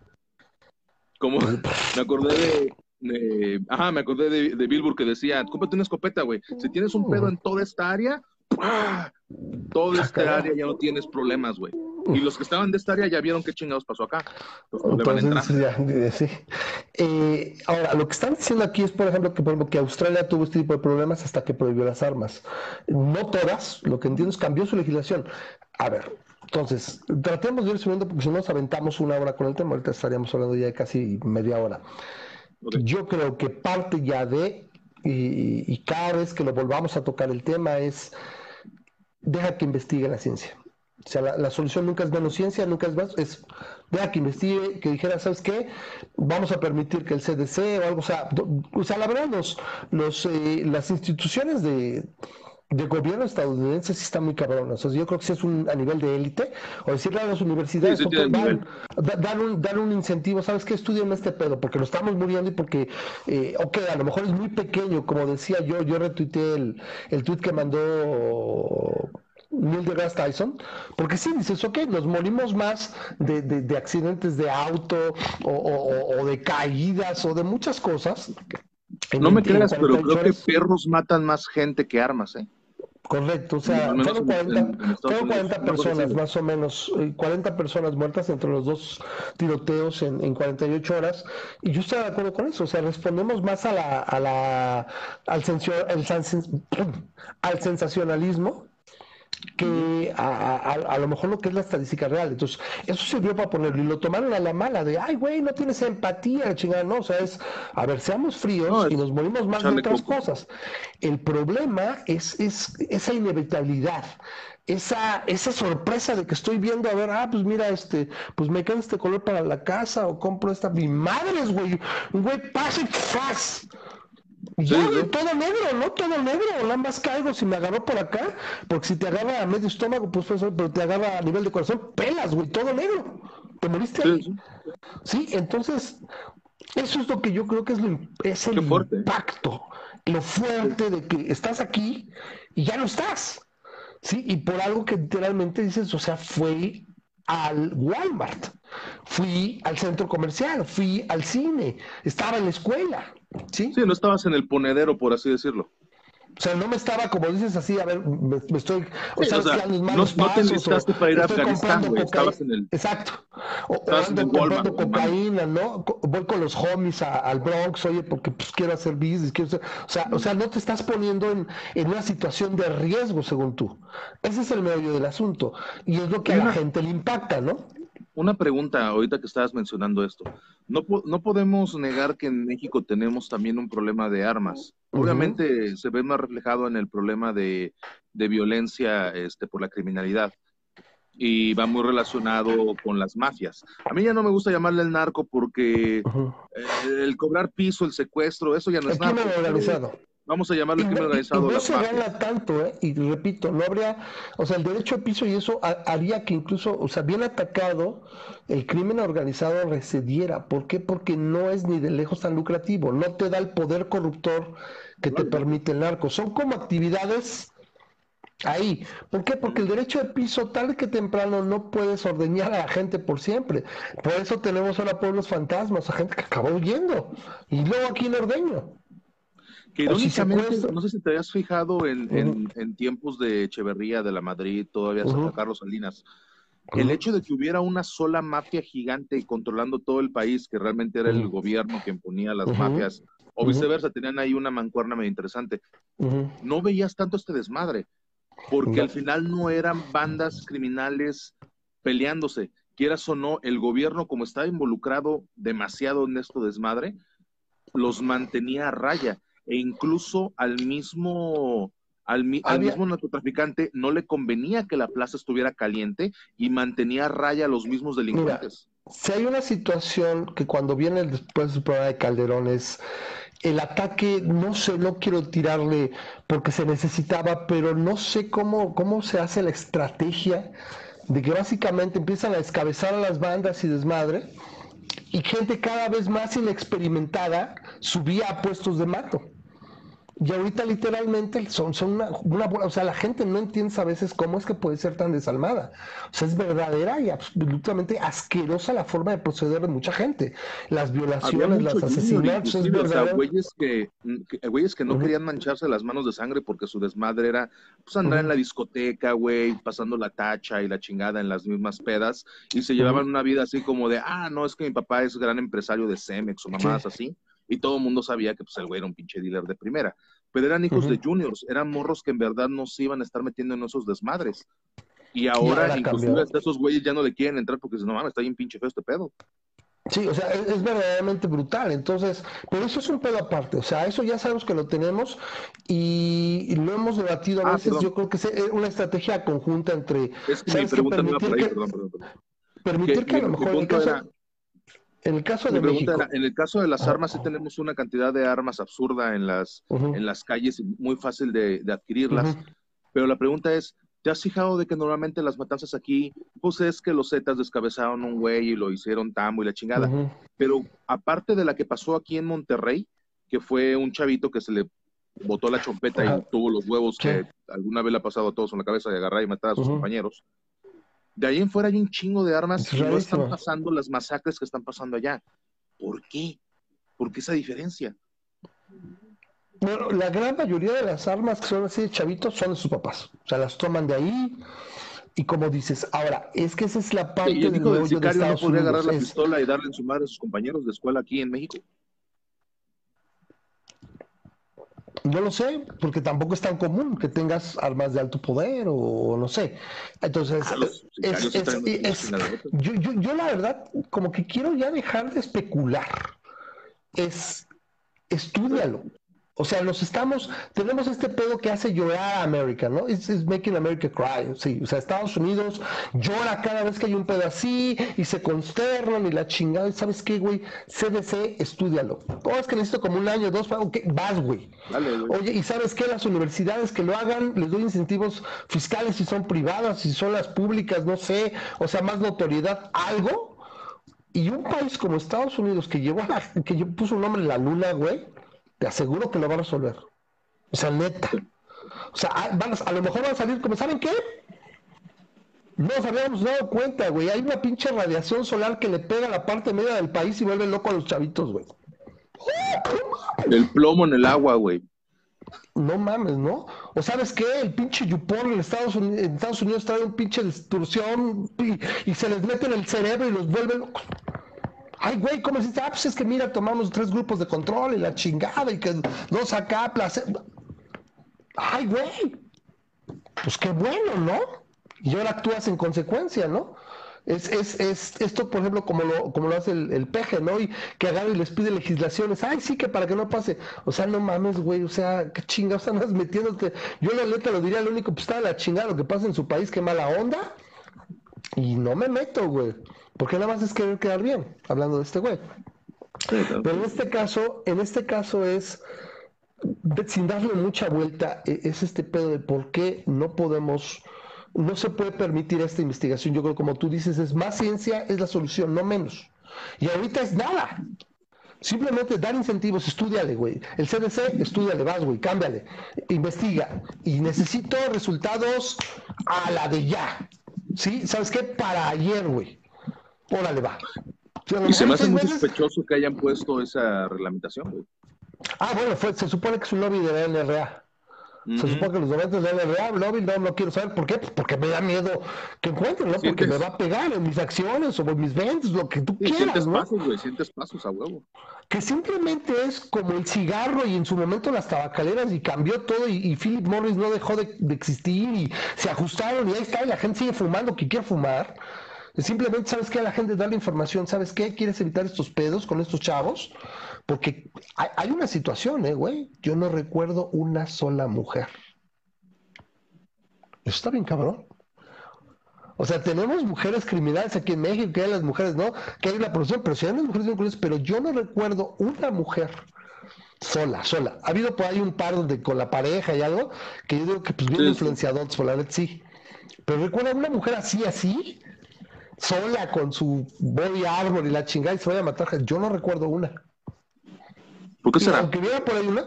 Como me acordé de, ajá, me acordé de, de Billboard que decía, cómprate una escopeta, güey. Si tienes un pedo en toda esta área, Toda esta área ya no tienes problemas, güey. Y los que estaban de esta área ya vieron qué chingados pasó acá. Eh, ahora, lo que están diciendo aquí es, por ejemplo, que, por que Australia tuvo este tipo de problemas hasta que prohibió las armas. No todas, lo que entiendo es cambió su legislación. A ver, entonces, tratemos de ir subiendo porque si no nos aventamos una hora con el tema, ahorita estaríamos hablando ya de casi media hora. Yo creo que parte ya de, y cada vez que lo volvamos a tocar el tema es deja que investigue la ciencia. O sea, la, solución nunca es menos ciencia, nunca es más, es deja que investigue, que dijera, ¿sabes qué? Vamos a permitir que el CDC o algo, o sea, o sea la verdad, los, los, eh, las instituciones de, de gobierno estadounidense sí están muy cabronas. O sea, yo creo que si es un, a nivel de élite, o decirle a las universidades, dan, un, dan, un, incentivo, ¿sabes qué? Estudien este pedo, porque lo estamos muriendo y porque, eh, ok, a lo mejor es muy pequeño, como decía yo, yo retuiteé el, el tweet que mandó Neil deGrasse Tyson, porque sí, dices, ok, nos morimos más de, de, accidentes de auto o, o, de caídas o de muchas cosas. No me creas, pero creo que perros matan más gente que armas, ¿eh? Correcto, o sea, fueron 40, 40 personas, más o menos, 40 eh, personas muertas entre los dos tiroteos en, en 48 horas, y yo estoy de acuerdo con eso, o sea, respondemos más a la, a la, al, al sensacionalismo que a, lo mejor lo que es la estadística real. Entonces, eso sirvió para ponerlo y lo tomaron a la mala de, ay, güey, no tienes empatía, chingada, no, o sea, es, a ver, seamos fríos y nos morimos más de otras cosas. El problema es, es esa inevitabilidad. Esa, esa sorpresa de que estoy viendo, a ver, ah, pues mira, este, pues me queda este color para la casa o compro esta. Mi madre, güey, güey, pase, fast todo negro, ¿no? Todo negro, nada más caigo si me agarró por acá, porque si te agarra a medio estómago, pues, pues pero te agarra a nivel de corazón, pelas, güey, todo negro. ¿Te moriste ahí? Sí, entonces, eso es lo que yo creo que es, lo, es el impacto, lo fuerte de que estás aquí y ya no estás. Sí, y por algo que literalmente dices, o sea, fue al Walmart, fui al centro comercial, fui al cine, estaba en la escuela. Sí, sí no estabas en el ponedero, por así decirlo. O sea, no me estaba, como dices así, a ver, me, estoy. O sea, no, te necesitaste para ir a Afganistán, güey. Estabas en el. Exacto. O, estabas en comprando cocaína, ¿no? Voy con los homies al Bronx, oye, porque pues quiero hacer business, quiero hacer... O sea, o sea, no te estás poniendo en, en, una situación de riesgo, según tú. Ese es el medio del asunto. Y es lo que a la gente le impacta, ¿no? Una pregunta, ahorita que estabas mencionando esto. No, no podemos negar que en México tenemos también un problema de armas. Obviamente se ve más reflejado en el problema de, violencia este, por la criminalidad y va muy relacionado con las mafias. A mí ya no me gusta llamarle el narco porque el cobrar piso, el secuestro, eso ya no es narco. organizado. Vamos a llamarlo crimen organizado. no se gana tanto, ¿eh? Y repito, no habría, o sea, el derecho de piso y eso haría que incluso, o sea, bien atacado, el crimen organizado recediera. ¿Por qué? Porque no es ni de lejos tan lucrativo, no te da el poder corruptor que te permite el narco. Son como actividades ahí. ¿Por qué? Porque el derecho de piso, tal que temprano, no puedes ordeñar a la gente por siempre. Por eso tenemos ahora pueblos fantasmas, a gente que acabó huyendo. Y luego aquí en ordeño. Que irónicamente, no sé si te habías fijado en, en, tiempos de Echeverría, de la Madrid, todavía Santa Carlos Salinas. El hecho de que hubiera una sola mafia gigante controlando todo el país, que realmente era el gobierno que imponía las mafias, o viceversa, tenían ahí una mancuerna medio interesante. No veías tanto este desmadre, porque al final no eran bandas criminales peleándose. Quieras o no, el gobierno, como estaba involucrado demasiado en esto desmadre, los mantenía a raya e incluso al mismo al, mismo narcotraficante no le convenía que la plaza estuviera caliente y mantenía a raya a los mismos delincuentes. si hay una situación que cuando viene después del programa de Calderón es el ataque, no sé, no quiero tirarle porque se necesitaba, pero no sé cómo, cómo se hace la estrategia de que básicamente empiezan a descabezar a las bandas y desmadre y gente cada vez más inexperimentada subía a puestos de mato. Y ahorita literalmente son, son una, una, o sea, la gente no entiende a veces cómo es que puede ser tan desalmada. O sea, es verdadera y absolutamente asquerosa la forma de proceder de mucha gente. Las violaciones, las asesinatos, es verdad. O sea, güeyes que, güeyes que no querían mancharse las manos de sangre porque su desmadre era, pues, andar en la discoteca, güey, pasando la tacha y la chingada en las mismas pedas y se llevaban una vida así como de, ah, no, es que mi papá es gran empresario de Cemex o mamadas así y todo el mundo sabía que pues el güey era un pinche dealer de primera. Pero eran hijos de juniors, eran morros que en verdad no se iban a estar metiendo en esos desmadres. Y ahora, inclusive hasta esos güeyes ya no le quieren entrar porque dicen, no mames, está bien pinche feo este pedo. Sí, o sea, es, verdaderamente brutal. Entonces, pero eso es un pedo aparte. O sea, eso ya sabemos que lo tenemos y, lo hemos debatido a ah, veces. Yo creo que es una estrategia conjunta entre. Es que mi pregunta no por ahí, perdón, perdón, Permitir que, a lo mejor. En el caso de México. en el caso de las armas, sí tenemos una cantidad de armas absurda en las, en las calles, muy fácil de, adquirirlas. Pero la pregunta es, ¿te has fijado de que normalmente las matanzas aquí, pues es que los Zetas descabezaron un güey y lo hicieron tambo y la chingada? Pero aparte de la que pasó aquí en Monterrey, que fue un chavito que se le botó la chompeta y tuvo los huevos que alguna vez le ha pasado a todos en la cabeza de agarrar y matar a sus compañeros. De ahí en fuera hay un chingo de armas y no están pasando las masacres que están pasando allá. ¿Por qué? ¿Por qué esa diferencia? Bueno, la gran mayoría de las armas que son así de chavitos son de sus papás. O sea, las toman de ahí. Y como dices, ahora, es que esa es la parte sí, el hijo del sicario no podría agarrar la pistola y darle en su madre a sus compañeros de escuela aquí en México. No lo sé, porque tampoco es tan común que tengas armas de alto poder o no sé. Entonces, yo, yo, yo, la verdad, como que quiero ya dejar de especular. Es, estudialo. O sea, nos estamos, tenemos este pedo que hace llorar a América, ¿no? It's, making America cry, sí. O sea, Estados Unidos llora cada vez que hay un pedo así y se consternan y la chingada. ¿Sabes qué, güey? CDC, estudialo. Oh, es que necesito como un año, dos, ok, vas, güey. Oye, ¿y sabes qué? Las universidades que lo hagan, les doy incentivos fiscales si son privadas, si son las públicas, no sé. O sea, más notoriedad, algo. Y un país como Estados Unidos que llevó a que puso un nombre en la luna, güey te aseguro que lo va a resolver. O sea, neta. O sea, a, a, lo mejor van a salir como, ¿saben qué? No nos habíamos dado cuenta, güey. Hay una pinche radiación solar que le pega a la parte media del país y vuelve loco a los chavitos, güey. El plomo en el agua, güey. No mames, ¿no? O sabes qué, el pinche Yupon en Estados Unidos, en Estados Unidos trae un pinche distorsión y, se les mete en el cerebro y los vuelve locos. Ay, güey, ¿cómo es? Ah, pues es que mira, tomamos tres grupos de control y la chingada y que dos acá, placer. Ay, güey. Pues qué bueno, ¿no? Y ahora actúas en consecuencia, ¿no? Es, es, es esto, por ejemplo, como lo, como lo hace el, el peje, ¿no? Y que agarra y les pide legislaciones. Ay, sí, que para que no pase. O sea, no mames, güey. O sea, qué chingados estás metiéndote. Yo la letra lo diría, lo único, pues está la chingada lo que pasa en su país, qué mala onda. Y no me meto, güey. Porque nada más es querer quedar bien, hablando de este güey. Pero en este caso, en este caso es, sin darle mucha vuelta, e, es este pedo de por qué no podemos no se puede permitir esta investigación. Yo creo, como tú dices, es más ciencia, es la solución, no menos. Y ahorita es nada. Simplemente dar incentivos, estudiale, güey. El CDC, estudiale, vas, güey, cámbiale, investiga. Y necesito resultados a la de ya. ¿Sí? ¿Sabes qué? Para ayer, güey. Órale, va. y se me hace muy sospechoso que hayan puesto esa reglamentación, güey. Ah, bueno, se supone que es un lobby de la NRA. Se supone que los documentos de LRA, lobby, no, no quiero saber por qué, pues porque me da miedo que encuentren, ¿no? Porque me va a pegar en mis acciones o en mis ventas, lo que tú quieras. Sientes ¿no? pasos, güey, sientes pasos a huevo. Que simplemente es como el cigarro y en su momento las tabacaleras y cambió todo y, Philip Morris no dejó de, de, existir y se ajustaron y ahí está y la gente sigue fumando que quiere fumar. Simplemente, ¿sabes qué? A la gente darle información, ¿sabes qué? ¿Quieres evitar estos pedos con estos chavos? Porque hay, una situación, ¿eh, güey? Yo no recuerdo una sola mujer. Eso está bien cabrón. O sea, tenemos mujeres criminales aquí en México, que hay las mujeres, ¿no? Que hay la producción, pero si hay unas mujeres bien pero yo no recuerdo una mujer sola, sola. Ha habido por ahí un par donde con la pareja y algo, que yo digo que pues bien influenciadores, por la red sí. Pero recuerda una mujer así, así, sola con su body armor y la chingada y se vaya a matar. Yo no recuerdo una. ¿Por qué será? Aunque hubiera por ahí una,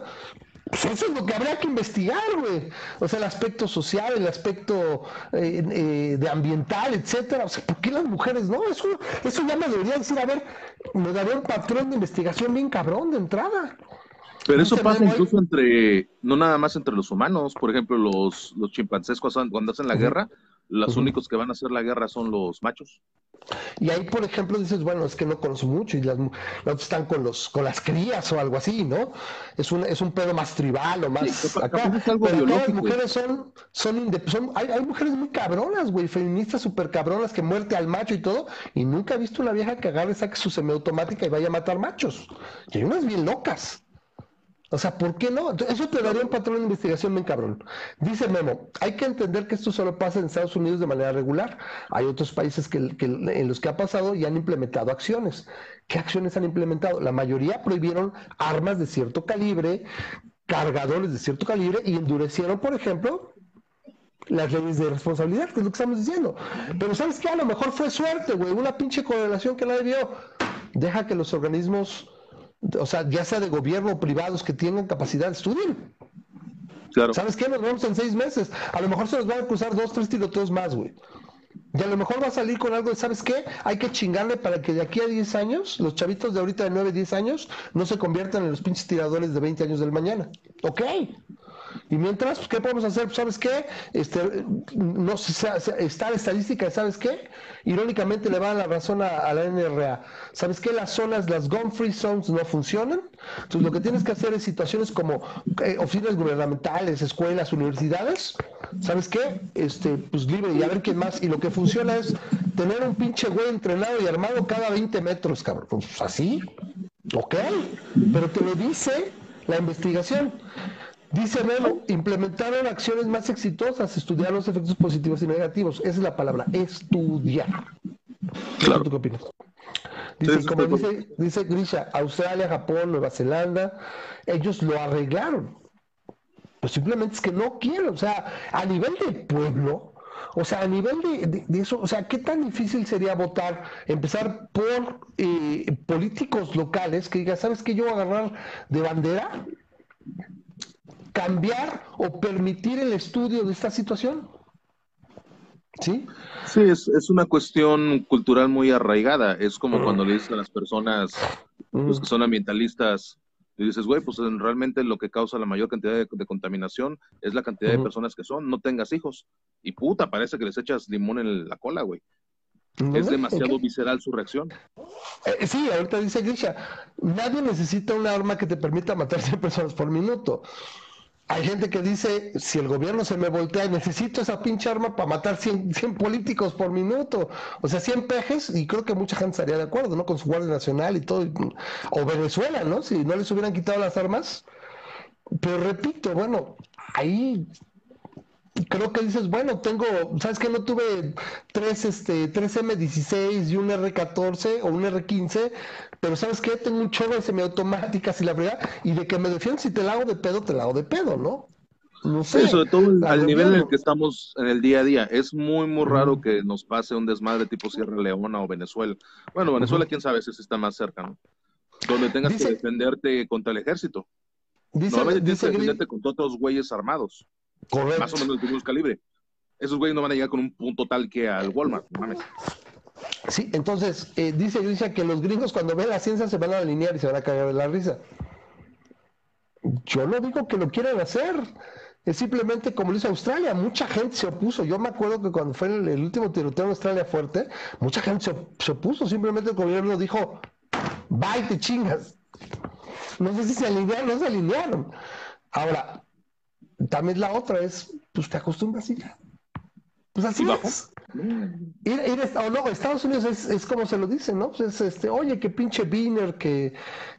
pues eso es lo que habría que investigar, güey. O sea, el aspecto social, el aspecto eh, eh, de ambiental, etcétera. O sea, ¿por qué las mujeres no? Eso, eso ya me debería decir, a ver, me daría un patrón de investigación bien cabrón de entrada. Pero eso pasa incluso entre, no nada más entre los humanos, por ejemplo, los, los chimpancés cuando hacen la guerra, los únicos que van a hacer la guerra son los machos. Y ahí, por ejemplo, dices, bueno, es que no conozco mucho y las, otros están con los con las crías o algo así, ¿no? Es un, es un pedo más tribal o más acá. pero las mujeres son, son, son hay, hay, mujeres muy cabronas, güey, feministas súper cabronas que muerte al macho y todo, y nunca he visto una vieja que agarre, saque su semiautomática y vaya a matar machos. Y hay unas bien locas. O sea, ¿por qué no? Eso te daría un patrón de investigación bien cabrón. Dice Memo, hay que entender que esto solo pasa en Estados Unidos de manera regular. Hay otros países que, en los que ha pasado y han implementado acciones. ¿Qué acciones han implementado? La mayoría prohibieron armas de cierto calibre, cargadores de cierto calibre y endurecieron, por ejemplo, las leyes de responsabilidad, que es lo que estamos diciendo. Pero ¿sabes qué? A lo mejor fue suerte, güey, una pinche correlación que nadie vio. Deja que los organismos o sea, ya sea de gobierno o privados que tengan capacidad, estudien. Claro. ¿Sabes qué? Nos vemos en seis meses. A lo mejor se nos van a cruzar dos, tres tiroteos más, güey. Y a lo mejor va a salir con algo de, ¿sabes qué? Hay que chingarle para que de aquí a 10 años, los chavitos de ahorita de 9, 10 años, no se conviertan en los pinches tiradores de 20 años del mañana. Ok. Y mientras, pues, ¿qué podemos hacer? Pues, ¿Sabes qué? Este, no está la estadística, ¿sabes qué? Irónicamente le va la razón a, la NRA. ¿Sabes qué? Las zonas, las gun free zones no funcionan. Entonces lo que tienes que hacer es situaciones como eh, oficinas gubernamentales, escuelas, universidades. ¿Sabes qué? Este, pues libre y a ver quién más. Y lo que funciona es tener un pinche güey entrenado y armado cada 20 metros, cabrón. Pues así. Ok. Pero te lo dice la investigación. Dice Melo, implementaron acciones más exitosas, estudiar los efectos positivos y negativos. Esa es la palabra, estudiar. Claro. ¿Tú qué opinas? Dice, como dice, dice Grisha, Australia, Japón, Nueva Zelanda, ellos lo arreglaron. Pues simplemente es que no quieren, o sea, a nivel de pueblo, o sea, a nivel de, eso, o sea, ¿qué tan difícil sería votar, empezar por eh, políticos locales que digan, ¿sabes qué yo voy a agarrar de bandera? Cambiar o permitir el estudio de esta situación? ¿Sí? Sí, es, es una cuestión cultural muy arraigada. Es como cuando le dicen a las personas, los que son ambientalistas, Y dices, güey, pues realmente lo que causa la mayor cantidad de, contaminación es la cantidad de personas que son. No tengas hijos. Y puta, parece que les echas limón en la cola, güey. es demasiado visceral su reacción. Eh, sí, ahorita dice Grisha, nadie necesita un arma que te permita matar 100 personas por minuto. Hay gente que dice, si el gobierno se me voltea, necesito esa pinche arma para matar 100, 100, políticos por minuto. O sea, 100 pejes, y creo que mucha gente estaría de acuerdo, ¿no? Con su Guardia Nacional y todo. O Venezuela, ¿no? Si no les hubieran quitado las armas. Pero repito, bueno, ahí creo que dices, bueno, tengo, ¿sabes que No tuve tres, este, tres M16 y un R14 o un R15, pero ¿sabes qué? Tengo un chorro de semiautomáticas y la verdad, y de que me defiendan si te la hago de pedo, te la hago de pedo, ¿no? No sé. Sí, sobre todo al nivel en el que estamos en el día a día. Es muy, muy raro que nos pase un desmadre tipo Sierra Leona o Venezuela. Bueno, Venezuela, quién sabe si está más cerca, ¿no? Donde tengas que defenderte contra el ejército. Dice, Normalmente tienes que defenderte contra otros güeyes armados. Correcto. Más o menos del mismo calibre. Esos güeyes no van a llegar con un punto tal que al Walmart, mames. Sí, entonces eh, dice Grisha que los gringos cuando ven la ciencia se van a alinear y se van a cagar de la risa. Yo no digo que lo quieran hacer. Es simplemente como lo hizo Australia. Mucha gente se opuso. Yo me acuerdo que cuando fue el, último tiroteo en Australia fuerte, mucha gente se, se, opuso. Simplemente el gobierno dijo, bye, te chingas. No sé si se alinearon no se alinearon. Ahora, también la otra es, pues te acostumbras y ya. Pues así es. Ir, o no, Estados Unidos es, como se lo dicen, ¿no? Pues este, oye, qué pinche Biner, que,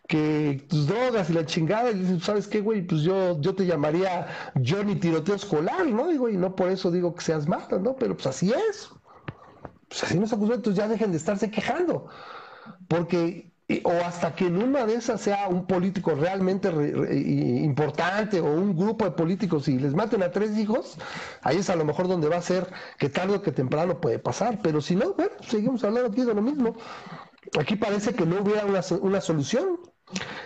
que tus drogas y la chingada, y dices, ¿sabes qué, güey? Pues yo, yo te llamaría Johnny Tiroteo Escolar, ¿no? Digo, y no por eso digo que seas malo, ¿no? Pero pues así es. Pues así nos acusamos, entonces ya dejen de estarse quejando. Porque o hasta que en una de esas sea un político realmente importante o un grupo de políticos y les maten a tres hijos, ahí es a lo mejor donde va a ser que tarde o que temprano puede pasar. Pero si no, bueno, seguimos hablando aquí de lo mismo. Aquí parece que no hubiera una, una solución.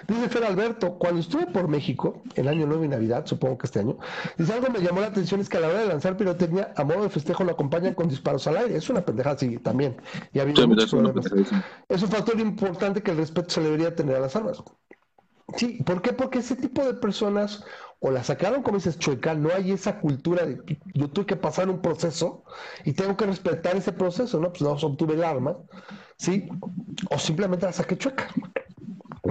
Dice Fer Alberto, cuando estuve por México, el año nuevo y Navidad, supongo que este año, dice algo me llamó la atención es que a la hora de lanzar pirotecnia, a modo de festejo lo acompañan con disparos al aire. Es una pendejada, sí, también. Y ha habido muchos problemas. Es un factor importante que el respeto se debería tener a las armas. Sí, ¿por qué? Porque ese tipo de personas o la sacaron, como dices, chueca, no hay esa cultura de yo tuve que pasar un proceso y tengo que respetar ese proceso, ¿no? Pues no obtuve el arma, ¿sí? O simplemente la saqué chueca.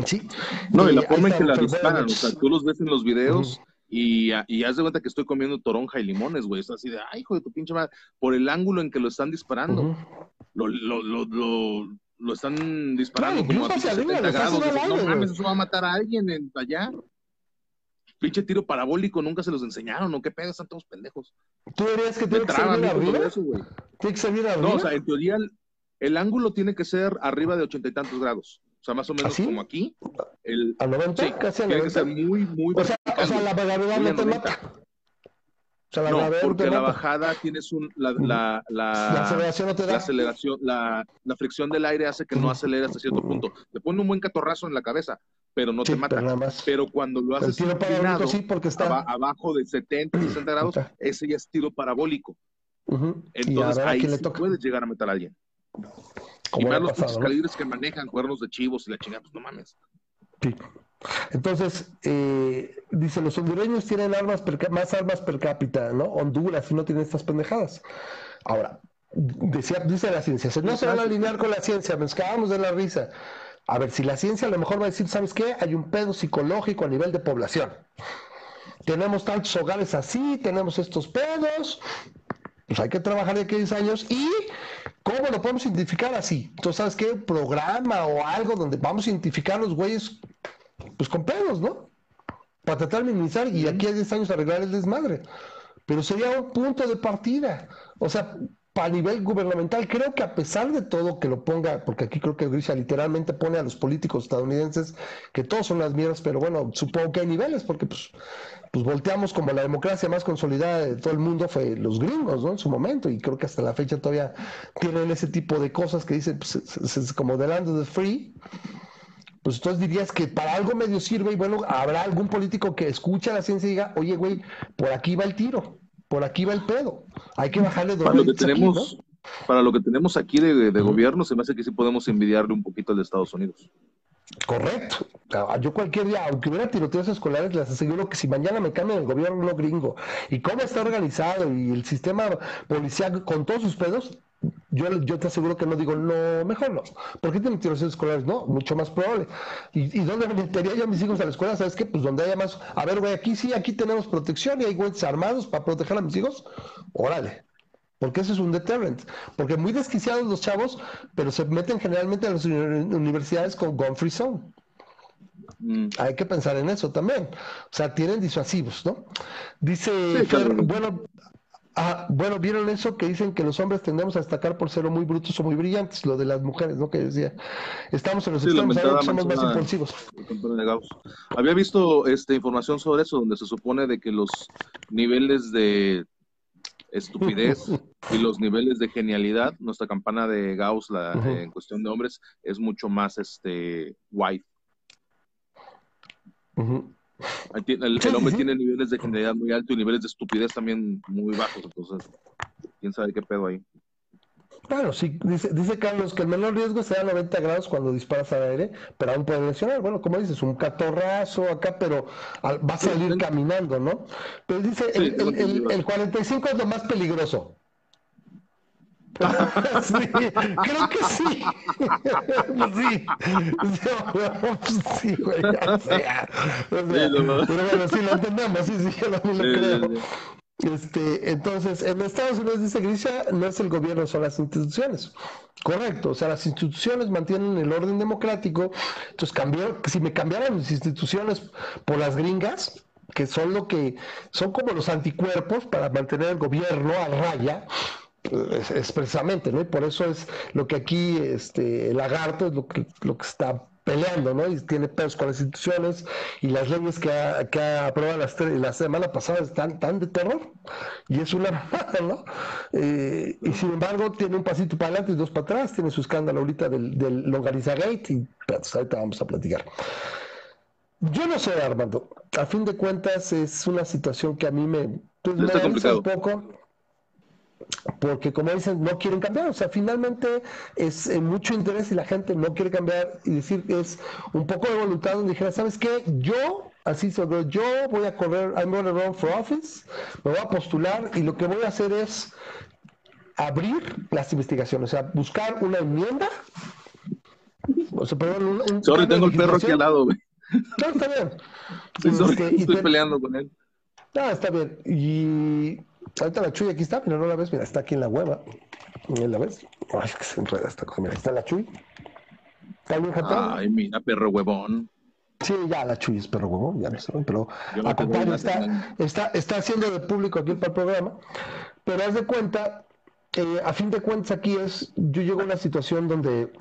Sí. No, y la forma en que la disparan, o sea, tú los ves en los videos y, y haz de cuenta que estoy comiendo toronja y limones, güey. Es así de, ay, hijo de tu pinche madre, por el ángulo en que lo están disparando. lo, lo, lo, lo, lo, están disparando como a 70 grados. no mames, eso va a matar a alguien en, allá. Pinche tiro parabólico, nunca se los enseñaron, ¿no? ¿Qué pedo? Están todos pendejos. ¿Tú dirías que tiene que ser arriba? ¿Tiene que ser arriba? No, o sea, en teoría el, el ángulo tiene que ser arriba de ochenta y tantos grados. O sea, más o menos como aquí. El, ¿A 90? Sí, casi a 90. Tiene que ser muy, muy o sea, o sea, la gravedad no te mata. O sea, la no, porque la bajada tienes un, la, la, la, la aceleración no te da. La aceleración, la, la fricción del aire hace que no acelere hasta cierto punto. Te pone un buen catorrazo en la cabeza, pero no te mata. Pero, pero, cuando lo haces tiro parabólico, sí, porque está abajo de 70, 60 grados, ese ya es tiro parabólico. Entonces ahí sí puedes llegar a matar a alguien. Y más los calibres que manejan cuernos de chivos y la chingada, pues no mames. Sí. Entonces, eh, dice, los hondureños tienen armas más armas per cápita, ¿no? Honduras y no tienen estas pendejadas. Ahora, decía, dice la ciencia, no se van a alinear con la ciencia, nos cagamos de la risa. A ver, si la ciencia a lo mejor va a decir, ¿sabes qué? Hay un pedo psicológico a nivel de población. Tenemos tantos hogares así, tenemos estos pedos, pues hay que trabajar de aquí a 10 años y ¿cómo lo podemos identificar así? Entonces, ¿sabes qué? Programa o algo donde vamos a identificar los güeyes pues con pedos, ¿no? Para tratar de minimizar y aquí a 10 años arreglar el desmadre. Pero sería un punto de partida. O sea, a nivel gubernamental, creo que a pesar de todo que lo ponga, porque aquí creo que Grisha literalmente pone a los políticos estadounidenses que todos son las mierdas, pero bueno, supongo que hay niveles, porque pues pues volteamos como la democracia más consolidada de todo el mundo fue los gringos, ¿no? En su momento, y creo que hasta la fecha todavía tienen ese tipo de cosas que dicen, pues, es, como the land of the free. Pues entonces dirías que para algo medio sirve y bueno, habrá algún político que escucha la ciencia y diga, oye, güey, por aquí va el tiro, por aquí va el pedo, hay que bajarle dos para lo que tenemos Para lo que tenemos aquí de, de gobierno, se me hace que sí podemos envidiarle un poquito al de Estados Unidos. Correcto. Yo cualquier día, aunque hubiera tiroteos escolares, les aseguro que si mañana me cambian el gobierno gringo y cómo está organizado y el sistema policial con todos sus pedos, yo, yo te aseguro que no digo, no, mejor no. ¿Por qué tienen tiroteos escolares? No, mucho más probable. ¿Y, y dónde metería yo a mis hijos a la escuela? ¿Sabes qué? Pues donde haya más. A ver, güey, aquí sí, aquí tenemos protección y hay güeyes armados para proteger a mis hijos. Órale. Porque eso es un deterrent. Porque muy desquiciados los chavos, pero se meten generalmente a las universidades con gun free zone. Mm. Hay que pensar en eso también. O sea, tienen disuasivos, ¿no? Dice, bueno, ah, bueno, ¿vieron eso que dicen que los hombres tendemos a destacar por ser muy brutos o muy brillantes? Lo de las mujeres, ¿no? Que decía, estamos en los extremos, somos más impulsivos. Había visto esta información sobre eso, donde se supone de que los niveles de estupidez y los niveles de genialidad, nuestra campana de Gauss la, en cuestión de hombres es mucho más este white. El, hombre tiene niveles de genialidad muy altos y niveles de estupidez también muy bajos, entonces, quién sabe qué pedo ahí. Claro, sí, dice, dice Carlos que el menor riesgo se da a 90 grados cuando disparas al aire, pero aún puede lesionar. Bueno, como dices, un catorrazo acá, pero va a salir caminando, ¿no? Pero dice, el, el, el, 45 es lo más peligroso. sí, creo que sí. sí. sí, güey, o sea, pero bueno, sí lo entendemos, sí, sí, yo también lo creo. Este, entonces, en Estados Unidos, dice Grisha, no es el gobierno, son las instituciones. Correcto, o sea, las instituciones mantienen el orden democrático. Entonces, cambió, si me cambiaran las instituciones por las gringas, que son lo que son como los anticuerpos para mantener el gobierno a raya, expresamente, ¿no? Y por eso es lo que aquí este, el lagarto es lo que, lo que está peleando, ¿no? Y tiene pedos con las instituciones y las leyes que ha, que ha aprobado la semana pasada están tan de terror y es una mamada, ¿no? Eh, y sin embargo tiene un pasito para adelante y dos para atrás, tiene su escándalo ahorita del, del Longariza Gate y pues, ahorita vamos a platicar. Yo no sé, Armando, a fin de cuentas es una situación que a mí me, pues, me un poco porque como dicen, no quieren cambiar, o sea, finalmente es eh, mucho interés y la gente no quiere cambiar y decir que es un poco de voluntad donde dijera, ¿sabes qué? Yo, así sobre yo voy a correr, I'm going to run for office, me voy a postular y lo que voy a hacer es abrir las investigaciones, o sea, buscar una enmienda. O sea, perdón, un, Sorry, tengo el perro aquí al lado, güey. No, está bien. Este, estoy peleando con él. No, está bien. Y Ahorita la Chuy aquí está, pero no la ves, mira, está aquí en la hueva. ¿La ves? Ay, que se enreda esta cosa. Mira, está la Chuy. ¿Está bien Ay, mira, perro huevón. Sí, ya la Chuy es perro huevón, ya lo saben, pero a está, está, está haciendo de público aquí para el programa. Pero haz de cuenta, eh, a fin de cuentas aquí es, yo llego a una situación donde,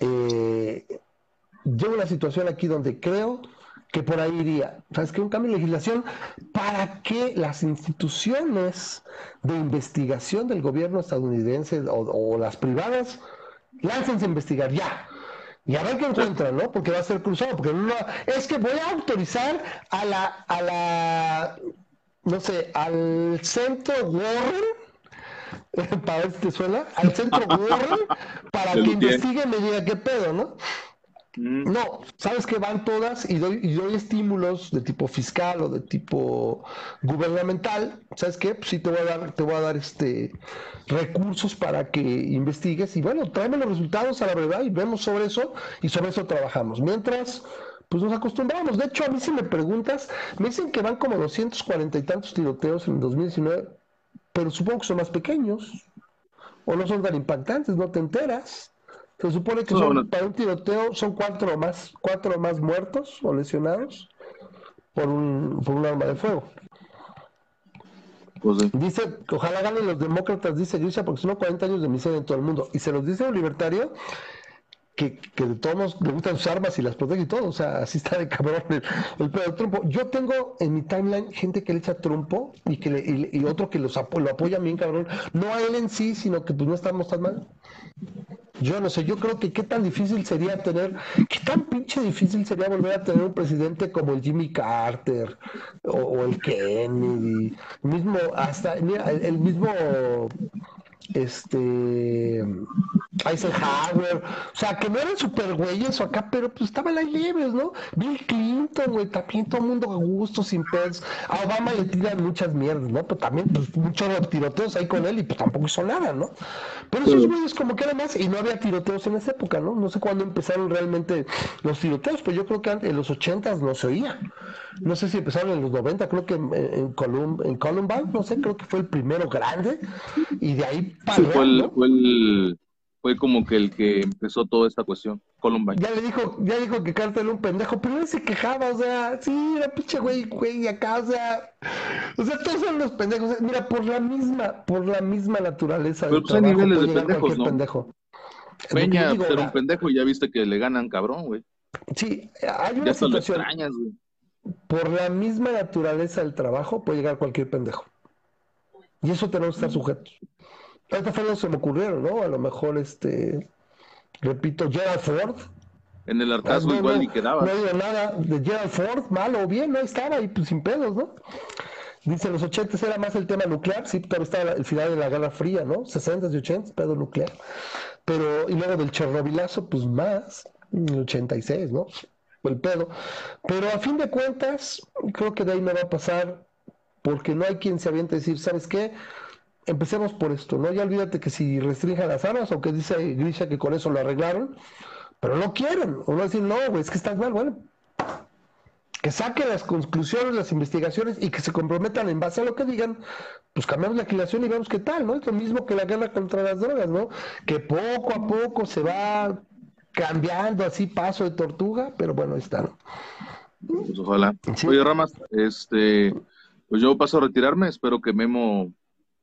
eh, llego a una situación aquí donde creo que por ahí iría. ¿Sabes qué? Un cambio de legislación para que las instituciones de investigación del gobierno estadounidense o, las privadas láncense a investigar ya. Y a ver qué encuentran, ¿no? Porque va a ser cruzado. Porque no, es que voy a autorizar a la, a la, no sé, al centro Warren, para ver si te suena, al centro Warren, para que investigue y me diga qué pedo, ¿no? Mm. No, sabes que van todas y doy, doy estímulos de tipo fiscal o de tipo gubernamental. ¿Sabes qué? Pues sí te voy a dar, te voy a dar este recursos para que investigues y bueno, tráeme los resultados a la verdad y vemos sobre eso y sobre eso trabajamos. Mientras, pues nos acostumbramos. De hecho, a mí si me preguntas, me dicen que van como 240 y tantos tiroteos en 2019, pero supongo que son más pequeños o no son tan impactantes, no te enteras. Se supone que son, para un tiroteo son cuatro más, cuatro más muertos o lesionados por un, por un arma de fuego. Pues dice, ojalá ganen los demócratas, dice Grisha, porque son 40 años de miseria en todo el mundo. Y se los dice un libertario que, que de todos le gustan sus armas y las protege y todo. O sea, así está de cabrón el, el pedo trompo. Yo tengo en mi timeline gente que le echa trompo y que le, y, otro que los lo apoya bien cabrón. No a él en sí, sino que pues no estamos tan mal. Yo no sé, yo creo que qué tan difícil sería tener, qué tan pinche difícil sería volver a tener un presidente como el Jimmy Carter o, el Kennedy, mismo, hasta, mira, el, mismo, este, Eisenhower, o sea, que no eran super güeyes o acá, pero pues estaban ahí libres, ¿no? Bill Clinton, güey, también todo el mundo a gusto, sin pedos. A Obama le tiran muchas mierdas, ¿no? Pero también, pues, muchos tiroteos ahí con él y pues tampoco hizo nada, ¿no? Pero esos güeyes como que era más, y no había tiroteos en esa época, ¿no? No sé cuándo empezaron realmente los tiroteos, pero yo creo que en los ochentas no se oía. No sé si empezaron en los 90, creo que en, en, en Columbine, no sé, creo que fue el primero grande, y de ahí fue, el, fue, el, fue como que el que empezó toda esta cuestión, Columbine. Ya le dijo, ya dijo que Carter era un pendejo, pero él se quejaba, o sea, sí, era pinche güey, güey, acá, o sea, o sea, todos son los pendejos, mira, por la misma, por la misma naturaleza pero pues hay niveles de pendejos, ¿no? Pendejo. Peña ser un pendejo y ya viste que le ganan cabrón, güey. Sí, hay una situación. Extrañas, güey por la misma naturaleza del trabajo puede llegar cualquier pendejo. Y eso tenemos que estar sujetos. Esta fue lo que se me ocurrieron, ¿no? A lo mejor, este, repito, Gerald Ford. En el hartazgo igual ni quedaba. No digo nada de Gerald Ford, malo o bien, no estaba ahí pues, sin pedos, ¿no? Dice, los 80 era más el tema nuclear, sí, pero estaba el final de la Guerra Fría, ¿no? 60 y 80, pedo nuclear. Pero, y luego del Chernobylazo, pues más, 86, ¿no? el pedo. Pero a fin de cuentas, creo que de ahí no va a pasar, porque no hay quien se aviente a decir, ¿sabes qué? Empecemos por esto, ¿no? Ya olvídate que si restringen las armas, o que dice Grisha que con eso lo arreglaron, pero no quieren. O no decir, no, güey, es que está mal, bueno. Que saquen las conclusiones, las investigaciones y que se comprometan en base a lo que digan, pues cambiamos la legislación y vemos qué tal, ¿no? Es lo mismo que la guerra contra las drogas, ¿no? Que poco a poco se va cambiando así paso de tortuga, pero bueno, está. Pues ojalá. Oye, Ramas, este, pues yo paso a retirarme, espero que Memo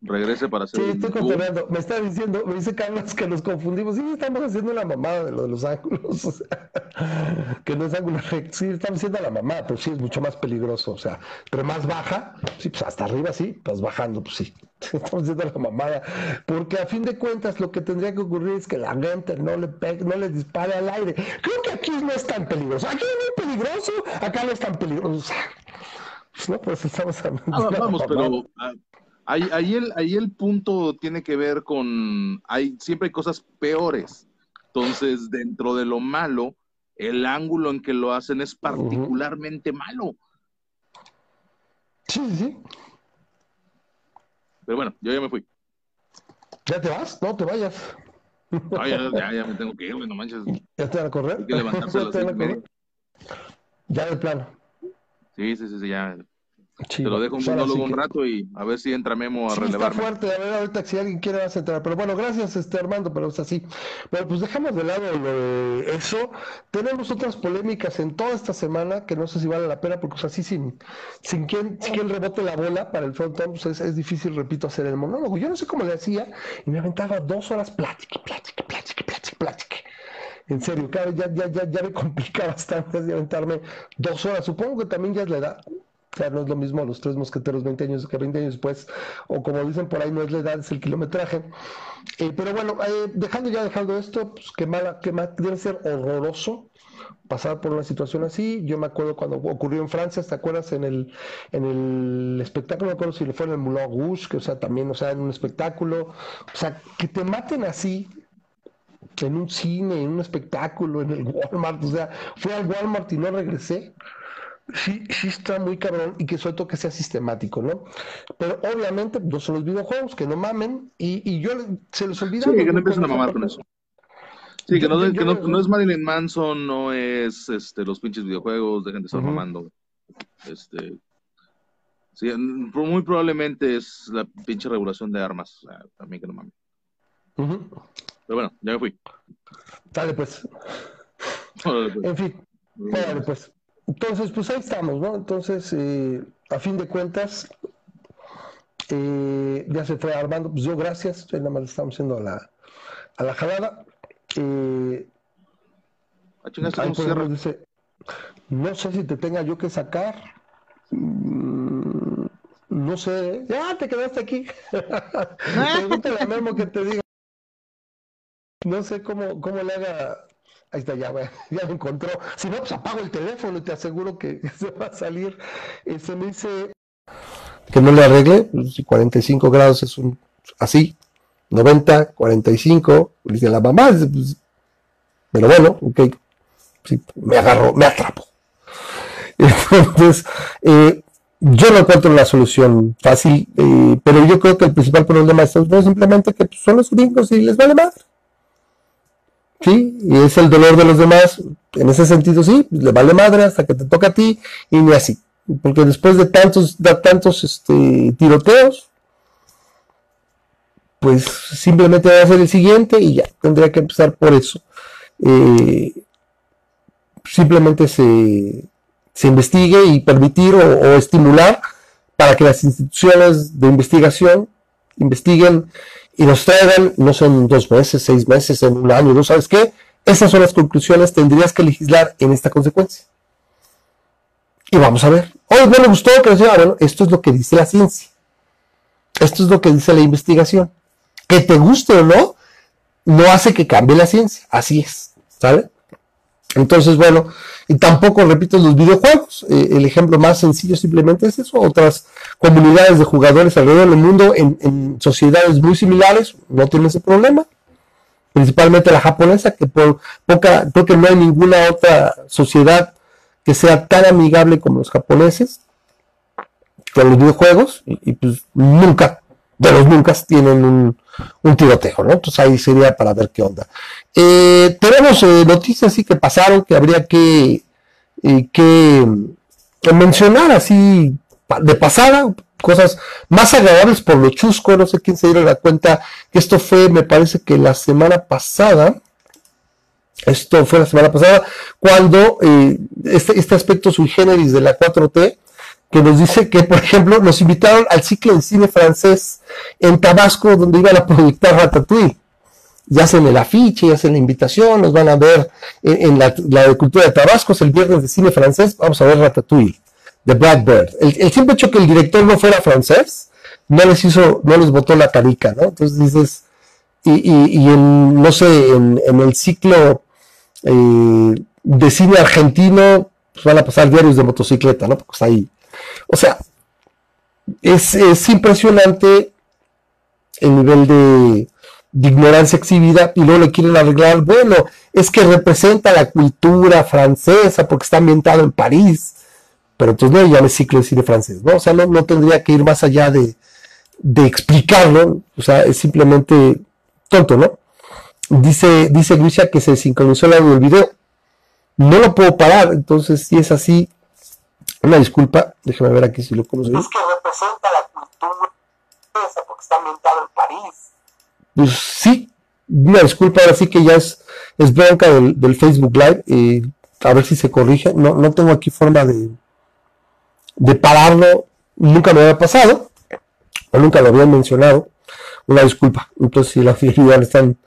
regrese para hacer. Sí, estoy confirmando. Me está diciendo, me dice Carlos que nos confundimos. Sí, estamos haciendo la mamada de lo de los ángulos. O sea, que no es ángulo recto. Sí, estamos haciendo la mamada, pero sí es mucho más peligroso. O sea, pero más baja, sí, pues hasta arriba sí, pues bajando, pues sí. Estamos haciendo la mamada. Porque a fin de cuentas, lo que tendría que ocurrir es que la gente no le pegue, no le dispare al aire. Creo que aquí no es tan peligroso. Aquí no es peligroso, acá no es tan peligroso. Pues no, pues estamos hablando. Ah, vamos, pero. Ah, Ahí, el, ahí el punto tiene que ver con, hay, siempre hay cosas peores. Entonces, dentro de lo malo, el ángulo en que lo hacen es particularmente malo. Sí, sí. Pero bueno, yo ya me fui. ¿Ya te vas? No te vayas. No, ya, ya, me tengo que ir, no manches. ¿Ya te van a correr? Hay que levantarse a las Ya de plano. Sí, sí, sí, sí ya. Te lo dejo un monólogo un rato y a ver si entra Memo a sí, relevarme. Está fuerte, a ver ahorita si alguien quiere vas a entrar. Pero bueno, gracias este Armando, pero es así. Bueno, pues dejamos de lado eso. Tenemos otras polémicas en toda esta semana que no sé si vale la pena, porque así sin, sin quien, sin quien rebote la bola para el frontón, pues es, es, difícil, repito, hacer el monólogo. Yo no sé cómo le hacía y me aventaba dos horas plática, plática, plática, plática, plática. En serio, claro, ya, ya, ya, ya me complica bastante de aventarme dos horas. Supongo que también ya es la edad o sea, no es lo mismo los tres mosqueteros 20 años que 20 años después, o como dicen por ahí, no es la edad, es el kilometraje. Eh, pero bueno, eh, dejando ya dejando esto, pues qué mala, qué mal, debe ser horroroso pasar por una situación así. Yo me acuerdo cuando ocurrió en Francia, ¿te acuerdas? En el, en el espectáculo, me acuerdo si fue en el Moulin Rouge, que o sea, también, o sea, en un espectáculo, o sea, que te maten así, en un cine, en un espectáculo, en el Walmart, o sea, fui al Walmart y no regresé sí, sí está muy cabrón y que suelto que sea sistemático, ¿no? Pero obviamente no son los videojuegos, que no mamen y, y yo se les olvida. Sí, que no empiecen a mamar con eso. Sí, que, no, que no, no, es Marilyn Manson, no es este, los pinches videojuegos, dejen de estar mamando. Este, sí, muy probablemente es la pinche regulación de armas, o sea, también que no mamen. Pero bueno, ya me fui. Dale pues. pues. En fin, dale pues. Entonces, pues ahí estamos, ¿no? Entonces, eh, a fin de cuentas, eh, ya se fue armando, pues yo gracias, nada más estamos haciendo a la, a la jalada. Eh, dice, no sé si te tenga yo que sacar. Mm, no sé. Ya te quedaste aquí. Pregúntale a Memo que te diga. No sé cómo, cómo le haga Ahí está, ya, ya lo encontró. Si no, pues apago el teléfono y te aseguro que se va a salir. Se me dice. Que no le arregle, pues, si 45 grados es un así, 90, 45, dice la mamá, pues, pero bueno, ok, me agarro, me atrapo. Entonces, eh, yo no encuentro la solución fácil, eh, pero yo creo que el principal problema es simplemente que pues, son los gringos y les vale madre. ¿Sí? Y es el dolor de los demás. En ese sentido, sí, le vale madre hasta que te toca a ti y ni así. Porque después de tantos, de tantos este, tiroteos, pues simplemente va a ser el siguiente y ya, tendría que empezar por eso. Eh, simplemente se, se investigue y permitir o, estimular para que las instituciones de investigación investiguen y nos traigan, no son dos meses, seis meses, en un año, ¿no sabes qué? Esas son las conclusiones, tendrías que legislar en esta consecuencia. Y vamos a ver. Hoy no me gustó que decía, bueno, esto es lo que dice la ciencia. Esto es lo que dice la investigación. Que te guste o no, no hace que cambie la ciencia. Así es. ¿Sale? Entonces, bueno, y tampoco, repito, los videojuegos. Eh, el ejemplo más sencillo simplemente es eso. Otras comunidades de jugadores alrededor del mundo en, sociedades muy similares no tienen ese problema. Principalmente la japonesa, que por poca, creo que no hay ninguna otra sociedad que sea tan amigable como los japoneses con los videojuegos y pues nunca de los nunca tienen un, un, tiroteo, ¿no? Entonces ahí sería para ver qué onda. Eh, tenemos eh, noticias así que pasaron que habría que, eh, que, mencionar así de pasada, cosas más agradables por lo chusco, no sé quién se dio la cuenta que esto fue, me parece que la semana pasada, esto fue la semana pasada, cuando este, este aspecto sui generis de la 4T que nos dice que, por ejemplo, nos invitaron al ciclo de cine francés en Tabasco, donde iban a proyectar Ratatouille. Ya hacen el afiche, ya hacen la invitación, nos van a ver en, la, la, cultura de Tabasco, es el viernes de cine francés, vamos a ver Ratatouille, de Blackbird. El, el simple hecho que el director no fuera francés, no les hizo, no les botó la carica, ¿no? Entonces dices, y, en, no sé, en, en el ciclo eh, de cine argentino, pues van a pasar diarios de motocicleta, ¿no? Porque está ahí o sea, es, impresionante el nivel de, ignorancia exhibida y luego le quieren arreglar, bueno, es que representa la cultura francesa porque está ambientado en París, pero entonces no llame ciclo de francés, ¿no? O sea, no, tendría que ir más allá de, de explicarlo, o sea, es simplemente tonto, ¿no? Dice, dice Luisa que se sincronizó el audio del video. No lo puedo parar, entonces si es así, una disculpa, déjame ver aquí si lo conozco. Es que representa la cultura porque está ambientado en París. Pues sí, una disculpa, ahora sí que ya es, es bronca del, Facebook Live. Eh, a ver si se corrige. No, no tengo aquí forma de, de pararlo. Nunca me había pasado. O nunca lo habían mencionado. Una disculpa. Entonces, si la ya están,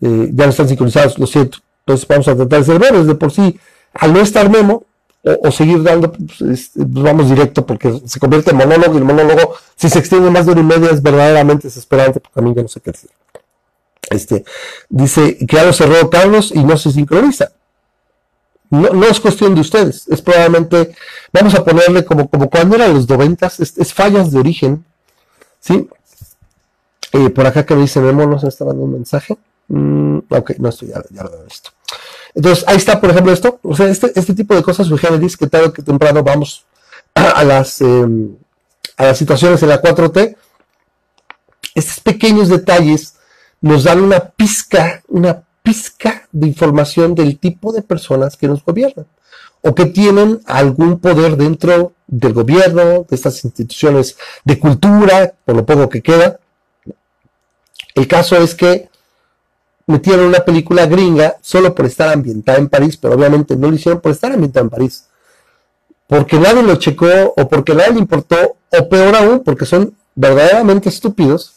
eh, ya no están sincronizados, lo siento. Entonces, vamos a tratar de ser breves. De por sí, al no estar Memo, o, seguir dando, pues, este, pues, vamos directo porque se convierte en monólogo y el monólogo, si se extiende más de una y media, es verdaderamente desesperante porque a mí no sé qué decir. Este, dice que ya lo cerró Carlos y no se sincroniza. No, no, es cuestión de ustedes, es probablemente, vamos a ponerle como, como cuando eran los noventas, es, fallas de origen, ¿sí? Eh, por acá que me dice Memo, no se está dando un mensaje. Mm, ok, no estoy, ya, ya lo he visto. Entonces, ahí está, por ejemplo, esto. O sea, este, este tipo de cosas dice que tarde que temprano vamos a, las, em, a las situaciones en la 4T. Estos pequeños detalles nos dan una pizca, una pizca de información del tipo de personas que nos gobiernan o que tienen algún poder dentro del gobierno, de estas instituciones de cultura, por lo poco que queda. El caso es que metieron una película gringa solo por estar ambientada en París, pero obviamente no lo hicieron por estar ambientada en París. Porque nadie lo checó o porque nadie le importó, o peor aún, porque son verdaderamente estúpidos.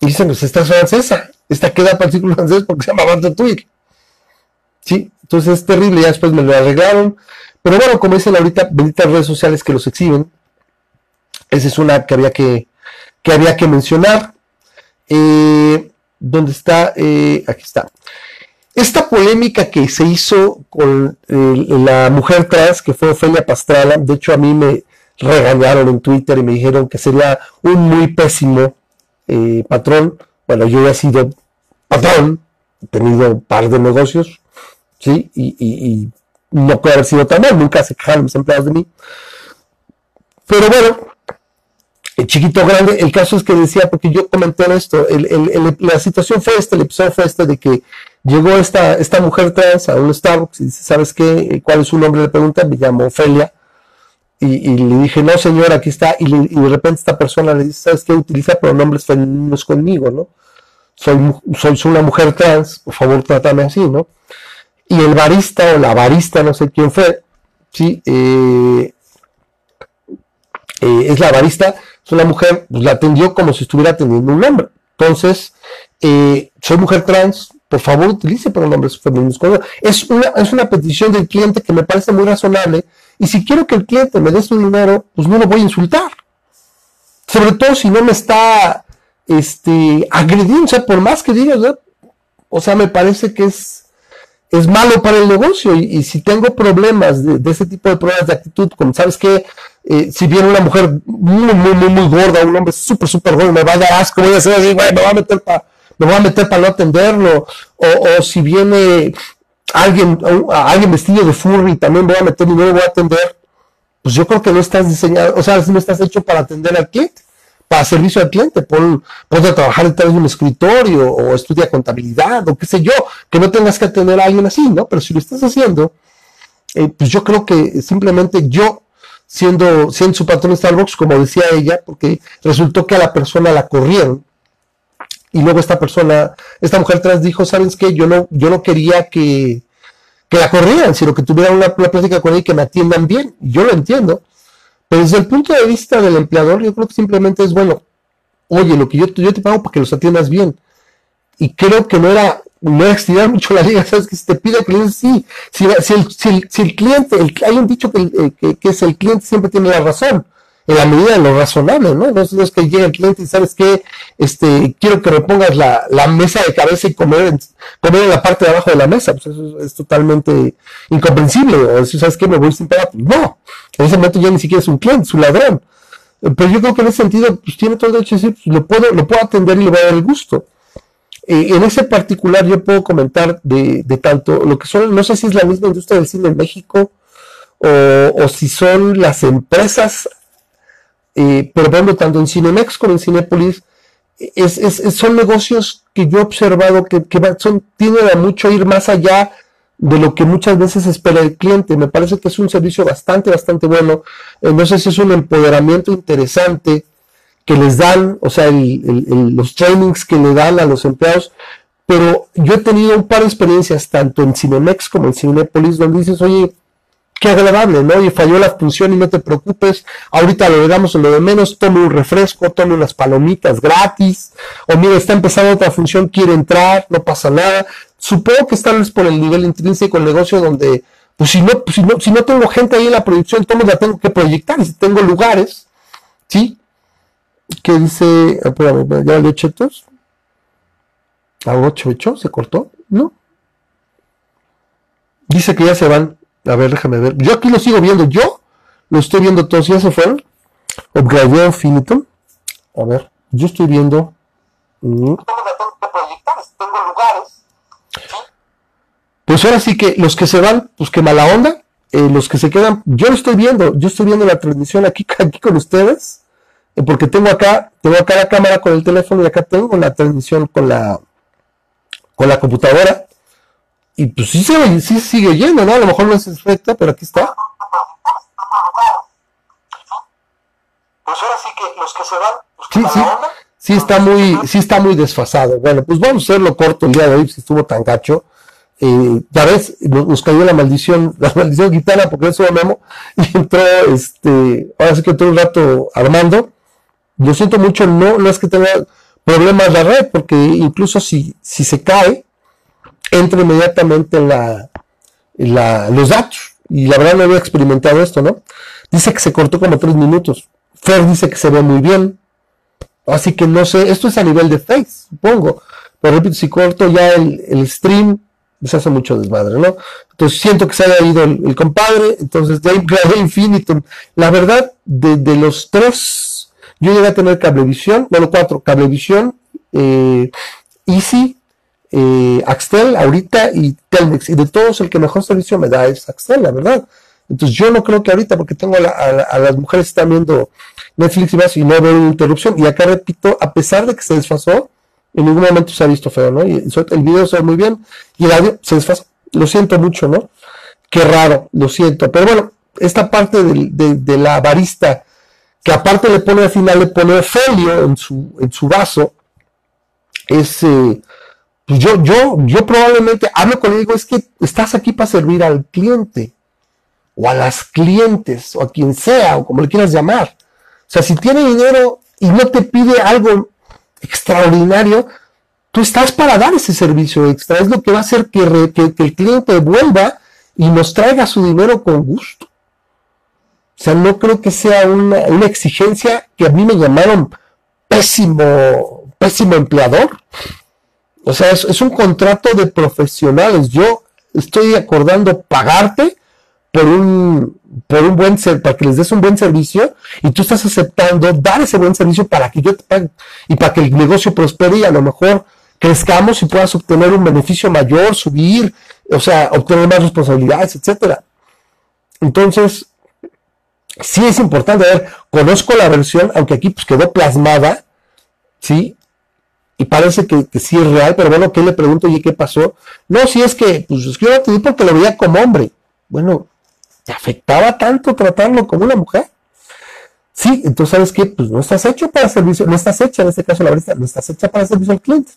Y dicen, pues esta es francesa, esta queda para el círculo francés porque se llama Ratatouille. Sí, entonces es terrible, ya después me lo arreglaron. Pero bueno, como dicen ahorita, benditas redes sociales que los exhiben. Esa es una que había que, que, había que mencionar. Eh, donde está, eh, aquí está. Esta polémica que se hizo con eh, la mujer trans, que fue Ofelia Pastrana, de hecho a mí me regañaron en Twitter y me dijeron que sería un muy pésimo eh, patrón bueno, yo he sido patrón, he tenido un par de negocios, ¿sí? Y, no puede haber sido tan mal, nunca se quejaron mis empleados de mí. Pero bueno, el chiquito grande, el caso es que decía, porque yo comenté esto, la situación fue esta, el episodio fue este de que llegó esta, esta mujer trans a un Starbucks y dice, ¿sabes qué? ¿Cuál es su nombre? Le pregunta, me llamo Ofelia. Y, le dije, no señor, aquí está. Y, de repente esta persona le dice, ¿sabes qué? Utiliza pronombres femeninos conmigo, ¿no? Soy, soy, soy una mujer trans, por favor trátame así, ¿no? Y el barista o la barista, no sé quién fue, ¿sí? Eh, eh, es la barista, es una mujer, pues la atendió como si estuviera atendiendo un hombre. Entonces, eh, soy mujer trans, por favor utilice pronombres femeninos. Es una, es una petición del cliente que me parece muy razonable y si quiero que el cliente me dé su dinero, pues no lo voy a insultar. Sobre todo si no me está este, agrediendo, o sea, por más que diga, o sea, me parece que es, es malo para el negocio y, si tengo problemas de, ese tipo de problemas de actitud, como sabes que eh, si viene una mujer muy, muy, muy, muy gorda, un hombre súper, súper gordo, me va a dar asco, voy a hacer así, me va a meter para me voy a meter para no atenderlo, o, o si viene alguien, alguien vestido de furry, también voy a meter y no lo voy a atender, pues yo creo que no estás diseñado, o sea, no estás hecho para atender al cliente, para servicio al cliente, pon, ponte a trabajar detrás de un escritorio o estudia contabilidad o qué sé yo, que no tengas que atender a alguien así, ¿no? Pero si lo estás haciendo, eh, pues yo creo que simplemente yo, siendo, siendo su patrón Starbucks, como decía ella, porque resultó que a la persona la corrieron, y luego esta persona, esta mujer trans dijo, ¿sabes qué? Yo no, yo no quería que, que la corrieran, sino que tuvieran una, plática con ella y que me atiendan bien. Yo lo entiendo. Pero desde el punto de vista del empleador, yo creo que simplemente es, bueno, oye, lo que yo, yo te pago para que los atiendas bien. Y creo que no era, no era estirar mucho la liga, ¿sabes? Que si te pide que sí, si, el, si, el, si el cliente, el, hay un dicho que, que, que es el cliente siempre tiene la razón en la medida de lo razonable, ¿no? No es, que llegue el cliente y sabes que este, quiero que me pongas la, mesa de cabeza y comer en, la parte de abajo de la mesa, pues eso es, totalmente incomprensible, o si sabes que me voy sin pagar, pues no, en ese momento ya ni siquiera es un cliente, es un ladrón. Pero yo creo que en ese sentido, pues tiene todo el derecho a decir, pues, lo puedo, lo puedo atender y le voy a dar el gusto. Eh, en ese particular yo puedo comentar de, de, tanto lo que son, no sé si es la misma industria del cine en México o, o si son las empresas eh, pero por tanto en Cinemex como en Cinepolis, es, es, son negocios que yo he observado que, que son, tienden a mucho ir más allá de lo que muchas veces espera el cliente. Me parece que es un servicio bastante, bastante bueno. Eh, no sé si es un empoderamiento interesante que les dan, o sea, los trainings que le dan a los empleados. Pero yo he tenido un par de experiencias, tanto en Cinemex como en Cinepolis, donde dices, oye, qué agradable, ¿no? Y falló la función y no te preocupes, ahorita lo damos en lo de menos, tome un refresco, tome unas palomitas gratis, o mira, está empezando otra función, quiere entrar, no pasa nada. Supongo que están por el nivel intrínseco del negocio donde, pues si no, pues, si no, si no tengo gente ahí en la producción, entonces la tengo que proyectar, y si tengo lugares, ¿sí? ¿Qué dice? Ah, ya le eché todos. ¿A 8 hecho? ¿Se cortó? ¿No? Dice que ya se van. A ver, déjame ver. Yo aquí lo sigo viendo. Yo lo estoy viendo todos. ¿Ya se fueron? Upgrade Infinitum. A ver, yo estoy viendo. Mm. Pues ahora sí que los que se van, pues que mala onda. Eh, los que se quedan, yo lo estoy viendo. Yo estoy viendo la transmisión aquí, aquí con ustedes. Eh, porque tengo acá, tengo acá la cámara con el teléfono y acá tengo la transmisión con la, con la computadora. Y pues sí, se, sí sigue yendo, ¿no? A lo mejor no es perfecta, pero aquí está. Pues ahora sí que los que se van, sí, sí, sí está muy, sí está muy desfasado. Bueno, pues vamos a hacerlo corto el día de hoy, si estuvo tan gacho. Eh, ya ves, nos, cayó la maldición, la maldición gitana, porque eso Memo, y entró, este, ahora sí que entró un rato Armando. Yo siento mucho, no, no es que tenga problemas la red, porque incluso si, si se cae, entra inmediatamente en la, la, los datos. Y la verdad no había experimentado esto, ¿no? Dice que se cortó como tres minutos. Fer dice que se ve muy bien. Así que no sé, esto es a nivel de Face, supongo. Pero repito, si corto ya el, stream, se hace mucho desmadre, ¿no? Entonces siento que se haya ido el, compadre, entonces de Infinitum. La verdad, de, de, los tres, yo llegué a tener cablevisión, bueno, cuatro, cablevisión, eh, Easy, eh, Axtel ahorita y Telmex. Y de todos el que mejor servicio me da es Axtel, la verdad. Entonces yo no creo que ahorita, porque tengo a, las mujeres que están viendo Netflix y más y no veo una interrupción. Y acá repito, a pesar de que se desfasó, en ningún momento se ha visto feo, ¿no? Y el video se ve muy bien y el audio se desfasó. Lo siento mucho, ¿no? Qué raro, lo siento. Pero bueno, esta parte de, la barista, que aparte le pone al final, le pone Ofelio en su, en su vaso, es... Eh, pues yo, yo, yo probablemente hablo con él y digo, es que estás aquí para servir al cliente o a las clientes, o a quien sea, o como le quieras llamar. O sea, si tiene dinero y no te pide algo extraordinario, tú estás para dar ese servicio extra. Es lo que va a hacer que, el cliente vuelva y nos traiga su dinero con gusto. O sea, no creo que sea una, exigencia que a mí me llamaron pésimo, pésimo empleador. O sea, es, un contrato de profesionales. Yo estoy acordando pagarte por un, por un buen para que les des un buen servicio y tú estás aceptando dar ese buen servicio para que yo te pague y para que el negocio prospere y a lo mejor crezcamos y puedas obtener un beneficio mayor, subir, o sea, obtener más responsabilidades, etcétera. Entonces, sí es importante, a ver, conozco la versión, aunque aquí pues quedó plasmada, ¿sí? Y parece que, sí es real, pero bueno, ¿qué le pregunto? ¿Y qué pasó? No, si es que, pues es que yo te porque lo veía como hombre. Bueno, ¿Te afectaba tanto tratarlo como una mujer? Sí, entonces sabes que pues no estás hecho para servicio, no estás hecha en este caso la verdad, no estás hecha para servicio al cliente.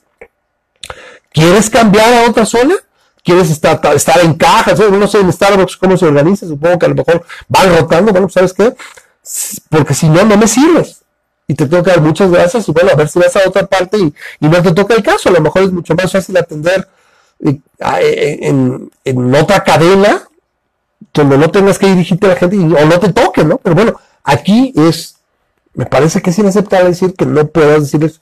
¿Quieres cambiar a otra zona? ¿Quieres estar, estar en cajas? No sé en Starbucks cómo se organiza, supongo que a lo mejor van rotando, bueno, ¿sabes qué? Porque si no, no me sirves. Y te tengo que dar muchas gracias y bueno, a ver si vas a otra parte y, no te toca el caso. A lo mejor es mucho más fácil atender eh, en, en otra cadena donde no tengas que dirigirte a la gente o no te toque, ¿no? Pero bueno, aquí es, me parece que es inaceptable decir que no puedas decirles,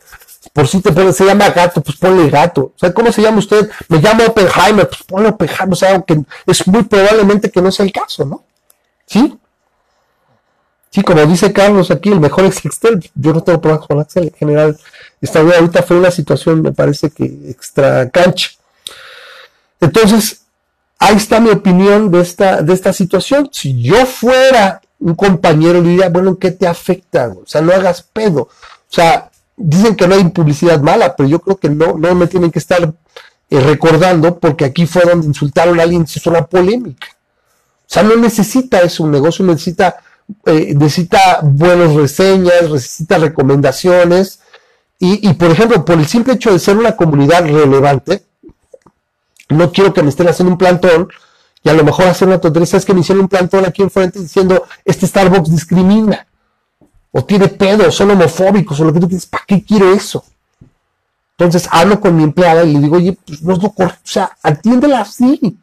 por si te pones, se llama gato, pues ponle gato. O sea, ¿cómo se llama usted? Me llamo Oppenheimer, pues ponle Oppenheimer. O sea, aunque es muy probablemente que no sea el caso, ¿no? ¿Sí? Sí, como dice Carlos aquí, el mejor es Excel. Yo no tengo problemas con Excel en general. Esta ahorita fue una situación, me parece que extra cancha. Entonces, ahí está mi opinión de esta, de esta situación. Si yo fuera un compañero, le diría, bueno, ¿qué te afecta? O sea, no hagas pedo. O sea, dicen que no hay publicidad mala, pero yo creo que no, no me tienen que estar eh, recordando porque aquí fue donde insultaron a alguien, se hizo una polémica. O sea, no necesita eso, un negocio necesita, eh, necesita buenas reseñas, necesita recomendaciones. Y, y, por ejemplo, por el simple hecho de ser una comunidad relevante, no quiero que me estén haciendo un plantón y a lo mejor hacer una tontería, es que me hicieron un plantón aquí enfrente diciendo, este Starbucks discrimina, o tiene pedo, son homofóbicos, o lo que tú quieres, ¿para qué quiero eso? Entonces hablo con mi empleada y le digo, oye, pues no es lo correcto, o sea, atiéndela así.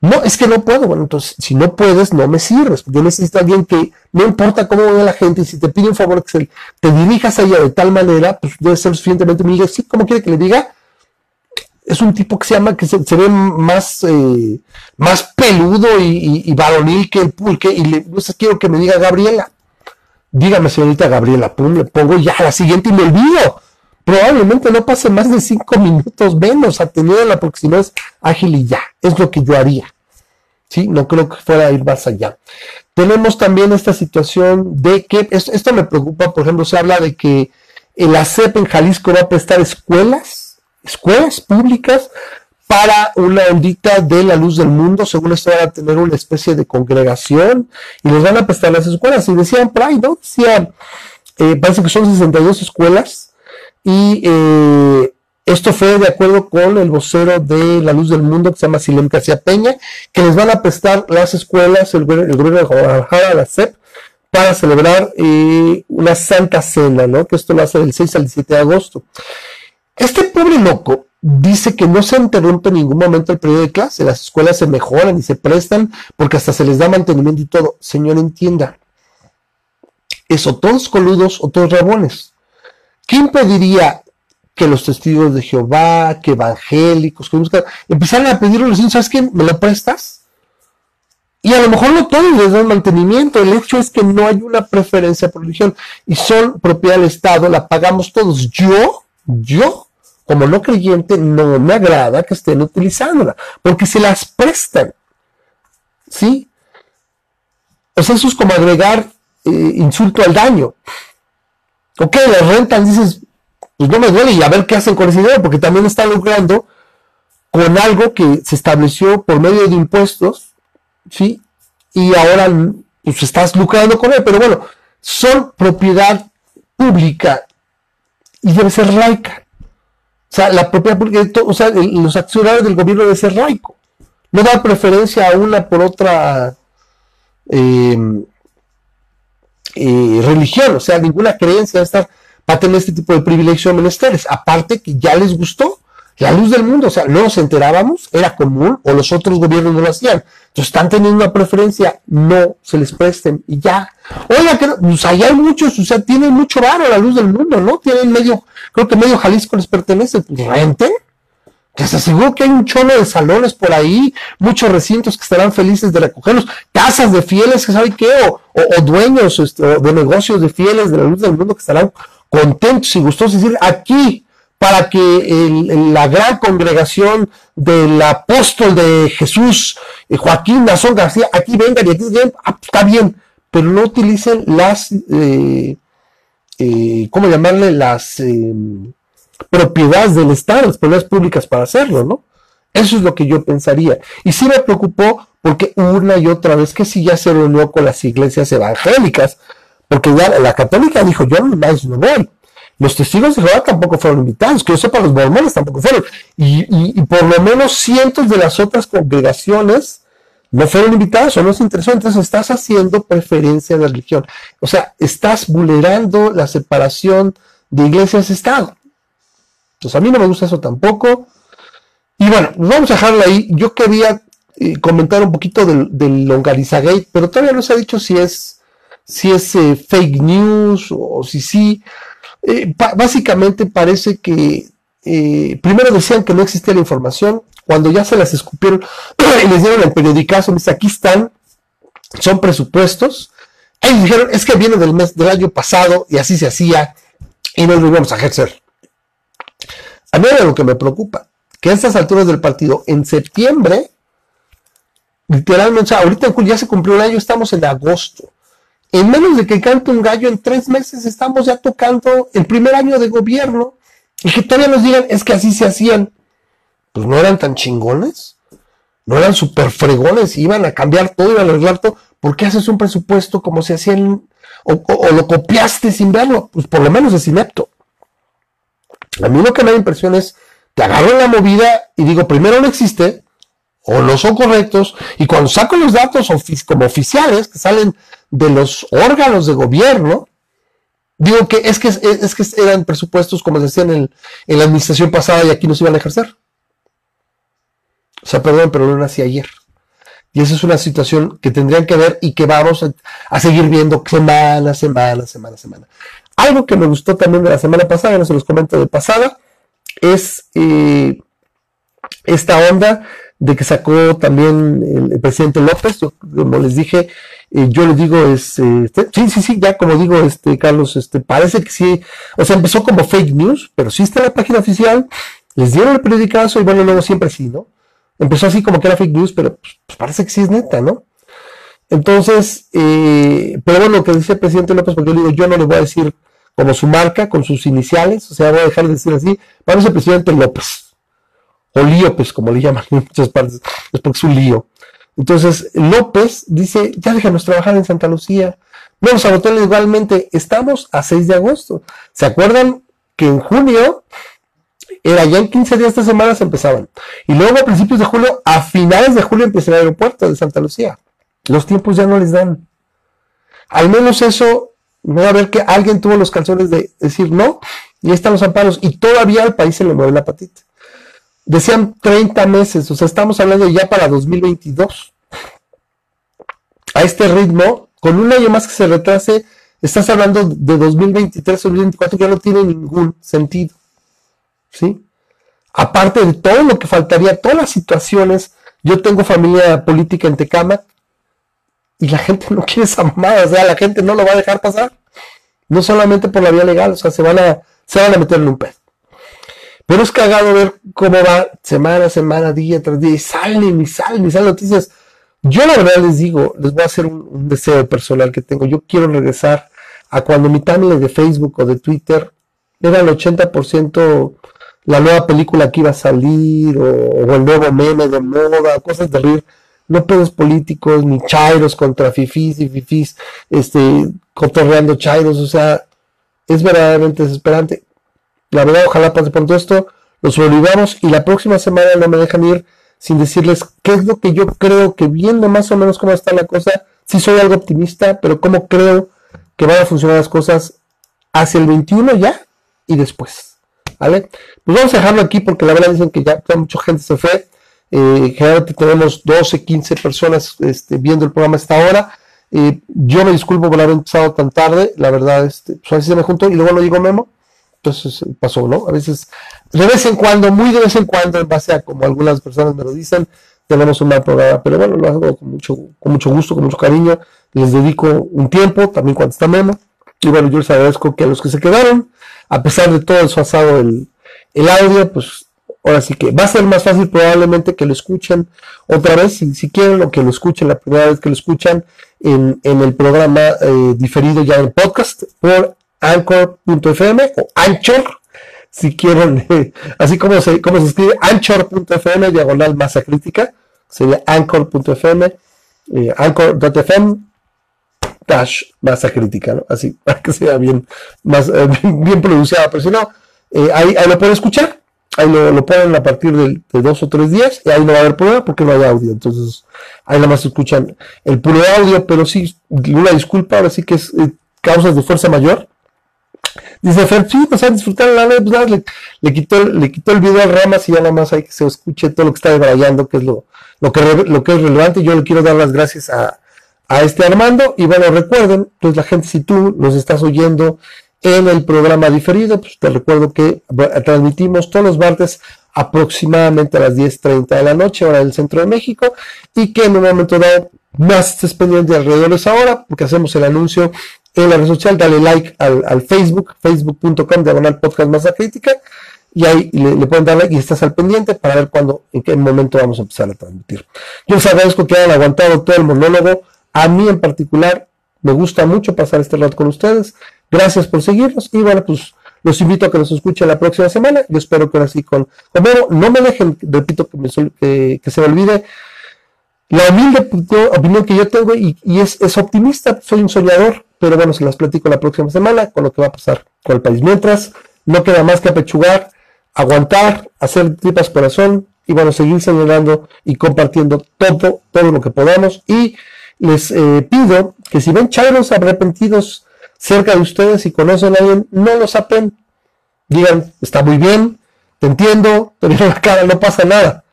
No, es que no puedo. Bueno, entonces, si no puedes, no me sirves. Yo necesito a alguien que, no importa cómo vea la gente, y si te pide un favor que te dirijas a ella de tal manera, pues debe ser suficientemente humilde. Sí, ¿cómo quiere que le diga? es un tipo que se llama, que se, ve más, eh, más peludo y, varonil que el pulque, y le, no quiero que me diga Gabriela. Dígame, señorita Gabriela, le pongo ya a la siguiente y me olvido. Probablemente no pase más de cinco minutos menos atendiéndola porque si no es ágil y ya. Es lo que yo haría. ¿Sí? No creo que fuera a ir más allá. Tenemos también esta situación de que, esto, me preocupa, por ejemplo, se habla de que el ACEP en Jalisco va a prestar escuelas escuelas públicas para una ondita de la luz del mundo. Según esto van a tener una especie de congregación y les van a prestar las escuelas. Y decían por ahí, ¿no? Decía, eh, parece que son 62 escuelas y eh, esto fue de acuerdo con el vocero de la luz del mundo que se llama Silem Casia Peña, que les van a prestar las escuelas, el, gobierno de Guadalajara, la CEP, para celebrar eh, una santa cena, ¿no? Que esto lo hace del 6 al 17 de agosto. Este pobre loco dice que no se interrumpe en ningún momento el periodo de clase, las escuelas se mejoran y se prestan porque hasta se les da mantenimiento y todo. Señor, entienda, eso todos coludos o todos rabones. ¿Qué impediría que los testigos de Jehová, que evangélicos, que buscan, empezaran a pedirlo diciendo, ¿sabes qué? ¿Me lo prestas? Y a lo mejor no todos les dan mantenimiento. El hecho es que no hay una preferencia por religión y son propiedad del Estado, la pagamos todos. Yo Yo, como no creyente, no me agrada que estén utilizándola, porque se las prestan. ¿Sí? O sea, eso es como agregar eh, insulto al daño. Ok, las rentas, dices, pues no me duele y a ver qué hacen con ese dinero, porque también están lucrando con algo que se estableció por medio de impuestos, ¿sí? Y ahora pues estás lucrando con él, pero bueno, son propiedad pública y debe ser laica. O sea, la propiedad pública, o sea, los accionarios del gobierno deben ser laico. No da preferencia a una por otra em, eh, religión, o sea, ninguna creencia va a, estar, va a tener este tipo de privilegio o menesteres. Aparte que ya les gustó, la luz del mundo, o sea, no nos enterábamos, era común, o los otros gobiernos no lo hacían. Entonces están teniendo una preferencia, no se les presten y ya. Oiga, que pues allá hay muchos, o sea, tienen mucho varo la luz del mundo, ¿no? Tienen medio, creo que medio Jalisco les pertenece, pues renten. Que se que hay un chono de salones por ahí, muchos recintos que estarán felices de recogerlos, casas de fieles, que sabe qué, o, o, dueños este, de negocios de fieles de la luz del mundo que estarán contentos y gustosos. decir, aquí para que la gran congregación del apóstol de Jesús, eh, Joaquín Nazón García, aquí vengan y aquí digan, ah, pues, está bien, pero no utilicen las, eh, eh, ¿cómo llamarle? Las propiedades del Estado, las propiedades públicas para hacerlo, ¿no? Eso es lo que yo pensaría. Y sí me preocupó porque una y otra vez que sí ya se reunió con las iglesias evangélicas, porque ya la católica dijo, yo no más no voy los testigos de Jehová tampoco fueron invitados, que yo sepa, los mormones tampoco fueron. Y, por lo menos cientos de las otras congregaciones no fueron invitadas o no se interesó. Entonces estás haciendo preferencia de religión. O sea, estás vulnerando la separación de iglesias-estado. Entonces a mí no me gusta eso tampoco. Y bueno, vamos a dejarlo ahí. Yo quería eh, comentar un poquito del, del Longarizagate, pero todavía no se ha dicho si es, si es eh, fake news o si sí. Eh, básicamente parece que eh, primero decían que no existía la información, cuando ya se las escupieron y les dieron el periodicazo, dice, aquí están, son presupuestos. Ellos dijeron, es que viene del mes del año pasado y así se hacía y no lo íbamos a ejercer. A mí es lo que me preocupa, que a estas alturas del partido, en septiembre, literalmente, ahorita en julio ya se cumplió el año, estamos en agosto. En menos de que cante un gallo, en tres meses estamos ya tocando el primer año de gobierno y que todavía nos digan, es que así se hacían. Pues no eran tan chingones, no eran super fregones, iban a cambiar todo, iban a arreglar todo. ¿Por qué haces un presupuesto como se hacían o, lo copiaste sin verlo? Pues por lo menos es inepto. A mí lo que me da impresión es, te agarro la movida y digo, primero no existe, o no son correctos, y cuando saco los datos como oficiales que salen de los órganos de gobierno, digo que es que, es, que eran presupuestos como decían en, en, la administración pasada y aquí no se iban a ejercer. O sea, perdón, pero no nací ayer. Y esa es una situación que tendrían que ver y que vamos a, seguir viendo semana, semana, semana, semana. Algo que me gustó también de la semana pasada, no se los comento de pasada, es eh, esta onda de que sacó también el, presidente López, como les dije, yo les digo, es, este, sí, sí, sí, ya como digo, este, Carlos, este, parece que sí, o sea, empezó como fake news, pero sí está en la página oficial, les dieron el periodicazo y bueno, luego siempre sí, ¿no? Empezó así como que era fake news, pero pues, pues parece que sí es neta, ¿no? Entonces, eh, pero bueno, lo que dice el presidente López, porque yo digo, yo no le voy a decir como su marca, con sus iniciales, o sea, voy a dejar de decir así, vamos el presidente López o Líopes, como le llaman en muchas partes, es porque es un lío. Entonces, López dice, ya déjanos trabajar en Santa Lucía. Vamos a votar igualmente, estamos a 6 de agosto. ¿Se acuerdan que en junio, era ya en 15 días de semanas empezaban? Y luego a principios de julio, a finales de julio empieza el aeropuerto de Santa Lucía. Los tiempos ya no les dan. Al menos eso, voy a ver que alguien tuvo los calzones de decir no, y ahí están los amparos, y todavía al país se le mueve la patita decían 30 meses, o sea, estamos hablando ya para 2022. A este ritmo, con un año más que se retrase, estás hablando de 2023 o 2024, ya no tiene ningún sentido. ¿Sí? Aparte de todo lo que faltaría, todas las situaciones, yo tengo familia política en Tecama y la gente no quiere esa mamada, o sea, la gente no lo va a dejar pasar. No solamente por la vía legal, o sea, se van a, se van a meter en un pez. Pero es cagado ver cómo va semana a semana, día tras día, y salen y salen y salen noticias. Yo la verdad les digo, les voy a hacer un, deseo personal que tengo. Yo quiero regresar a cuando mi timeline de Facebook o de Twitter era el 80% la nueva película que iba a salir o, el nuevo meme de moda, cosas de rir. No pedos políticos, ni chairos contra fifís y fifís, este, cotorreando chairos, o sea, es verdaderamente desesperante. La verdad, ojalá pase pronto esto, los olvidamos y la próxima semana no me dejan ir sin decirles qué es lo que yo creo que viendo más o menos cómo está la cosa, sí soy algo optimista, pero cómo creo que van a funcionar las cosas hacia el 21 ya y después. ¿Vale? Pues vamos a dejarlo aquí porque la verdad dicen que ya, mucha gente se fue. Eh, generalmente tenemos 12, 15 personas este, viendo el programa hasta ahora. Eh, yo me disculpo por haber empezado tan tarde, la verdad, este, pues así se me juntó y luego lo digo Memo entonces pasó, ¿no? A veces, de vez en cuando, muy de vez en cuando, en base a como algunas personas me lo dicen, tenemos un mal programa, pero bueno, lo hago con mucho, con mucho gusto, con mucho cariño, les dedico un tiempo, también cuando está Memo, y bueno, yo les agradezco que a los que se quedaron, a pesar de todo el asado el, el audio, pues ahora sí que va a ser más fácil probablemente que lo escuchen otra vez, si, si quieren, o que lo escuchen la primera vez que lo escuchan en, en el programa eh, diferido ya en podcast por anchor.fm o anchor, si quieren, así como se, como se escribe, anchor.fm, diagonal masa crítica, sería anchor.fm, eh, anchor.fm, dash masa crítica, ¿no? Así, para que sea bien, más, eh, bien pronunciado, pero si no, eh, ahí, ahí, lo pueden escuchar, ahí lo, lo ponen a partir de, de, dos o tres días, y ahí no va a haber problema porque no hay audio, entonces ahí nada más escuchan el puro audio, pero sí, una disculpa, ahora sí que es causas de fuerza mayor, Dice Fer, sí, pues a disfrutar la pues, le, le, quitó, le quitó el video a Ramas y ya nada más hay que se escuche todo lo que está debrayando, que es lo, lo, que, lo que es relevante. Yo le quiero dar las gracias a, a este Armando. Y bueno, recuerden, pues la gente, si tú nos estás oyendo en el programa diferido, pues te recuerdo que transmitimos todos los martes aproximadamente a las 10.30 de la noche, hora del centro de México, y que en un momento dado más estés pendiente alrededor de esa hora, porque hacemos el anuncio en la red social, dale like al, al Facebook, facebook.com, diagonal podcast masa crítica, y ahí le, pueden dar like y estás al pendiente para ver cuándo, en qué momento vamos a empezar a transmitir. Yo les agradezco que hayan aguantado todo el monólogo. A mí en particular me gusta mucho pasar este rato con ustedes. Gracias por seguirnos y bueno, pues los invito a que nos escuchen la próxima semana. Yo espero que ahora sí con Homero, no me dejen, repito, que, me, que, se me olvide la humilde opinión que yo tengo y, es, es, optimista, soy un soñador, pero bueno, se las platico la próxima semana con lo que va a pasar con el país. Mientras, no queda más que apechugar, aguantar, hacer tripas corazón y bueno, seguir señalando y compartiendo todo, todo lo que podamos. Y les eh, pido que si ven chairos arrepentidos cerca de ustedes y conocen a alguien, no lo sapen. Digan, está muy bien, te entiendo, te veo la cara, no pasa nada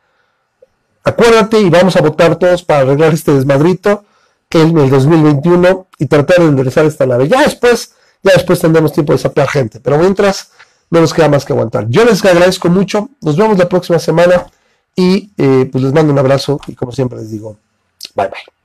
acuérdate y vamos a votar todos para arreglar este desmadrito en el 2021 y tratar de enderezar esta nave. Ya después, ya después tendremos tiempo de sapear gente, pero mientras no nos queda más que aguantar. Yo les agradezco mucho, nos vemos la próxima semana y eh, pues les mando un abrazo y como siempre les digo, bye bye.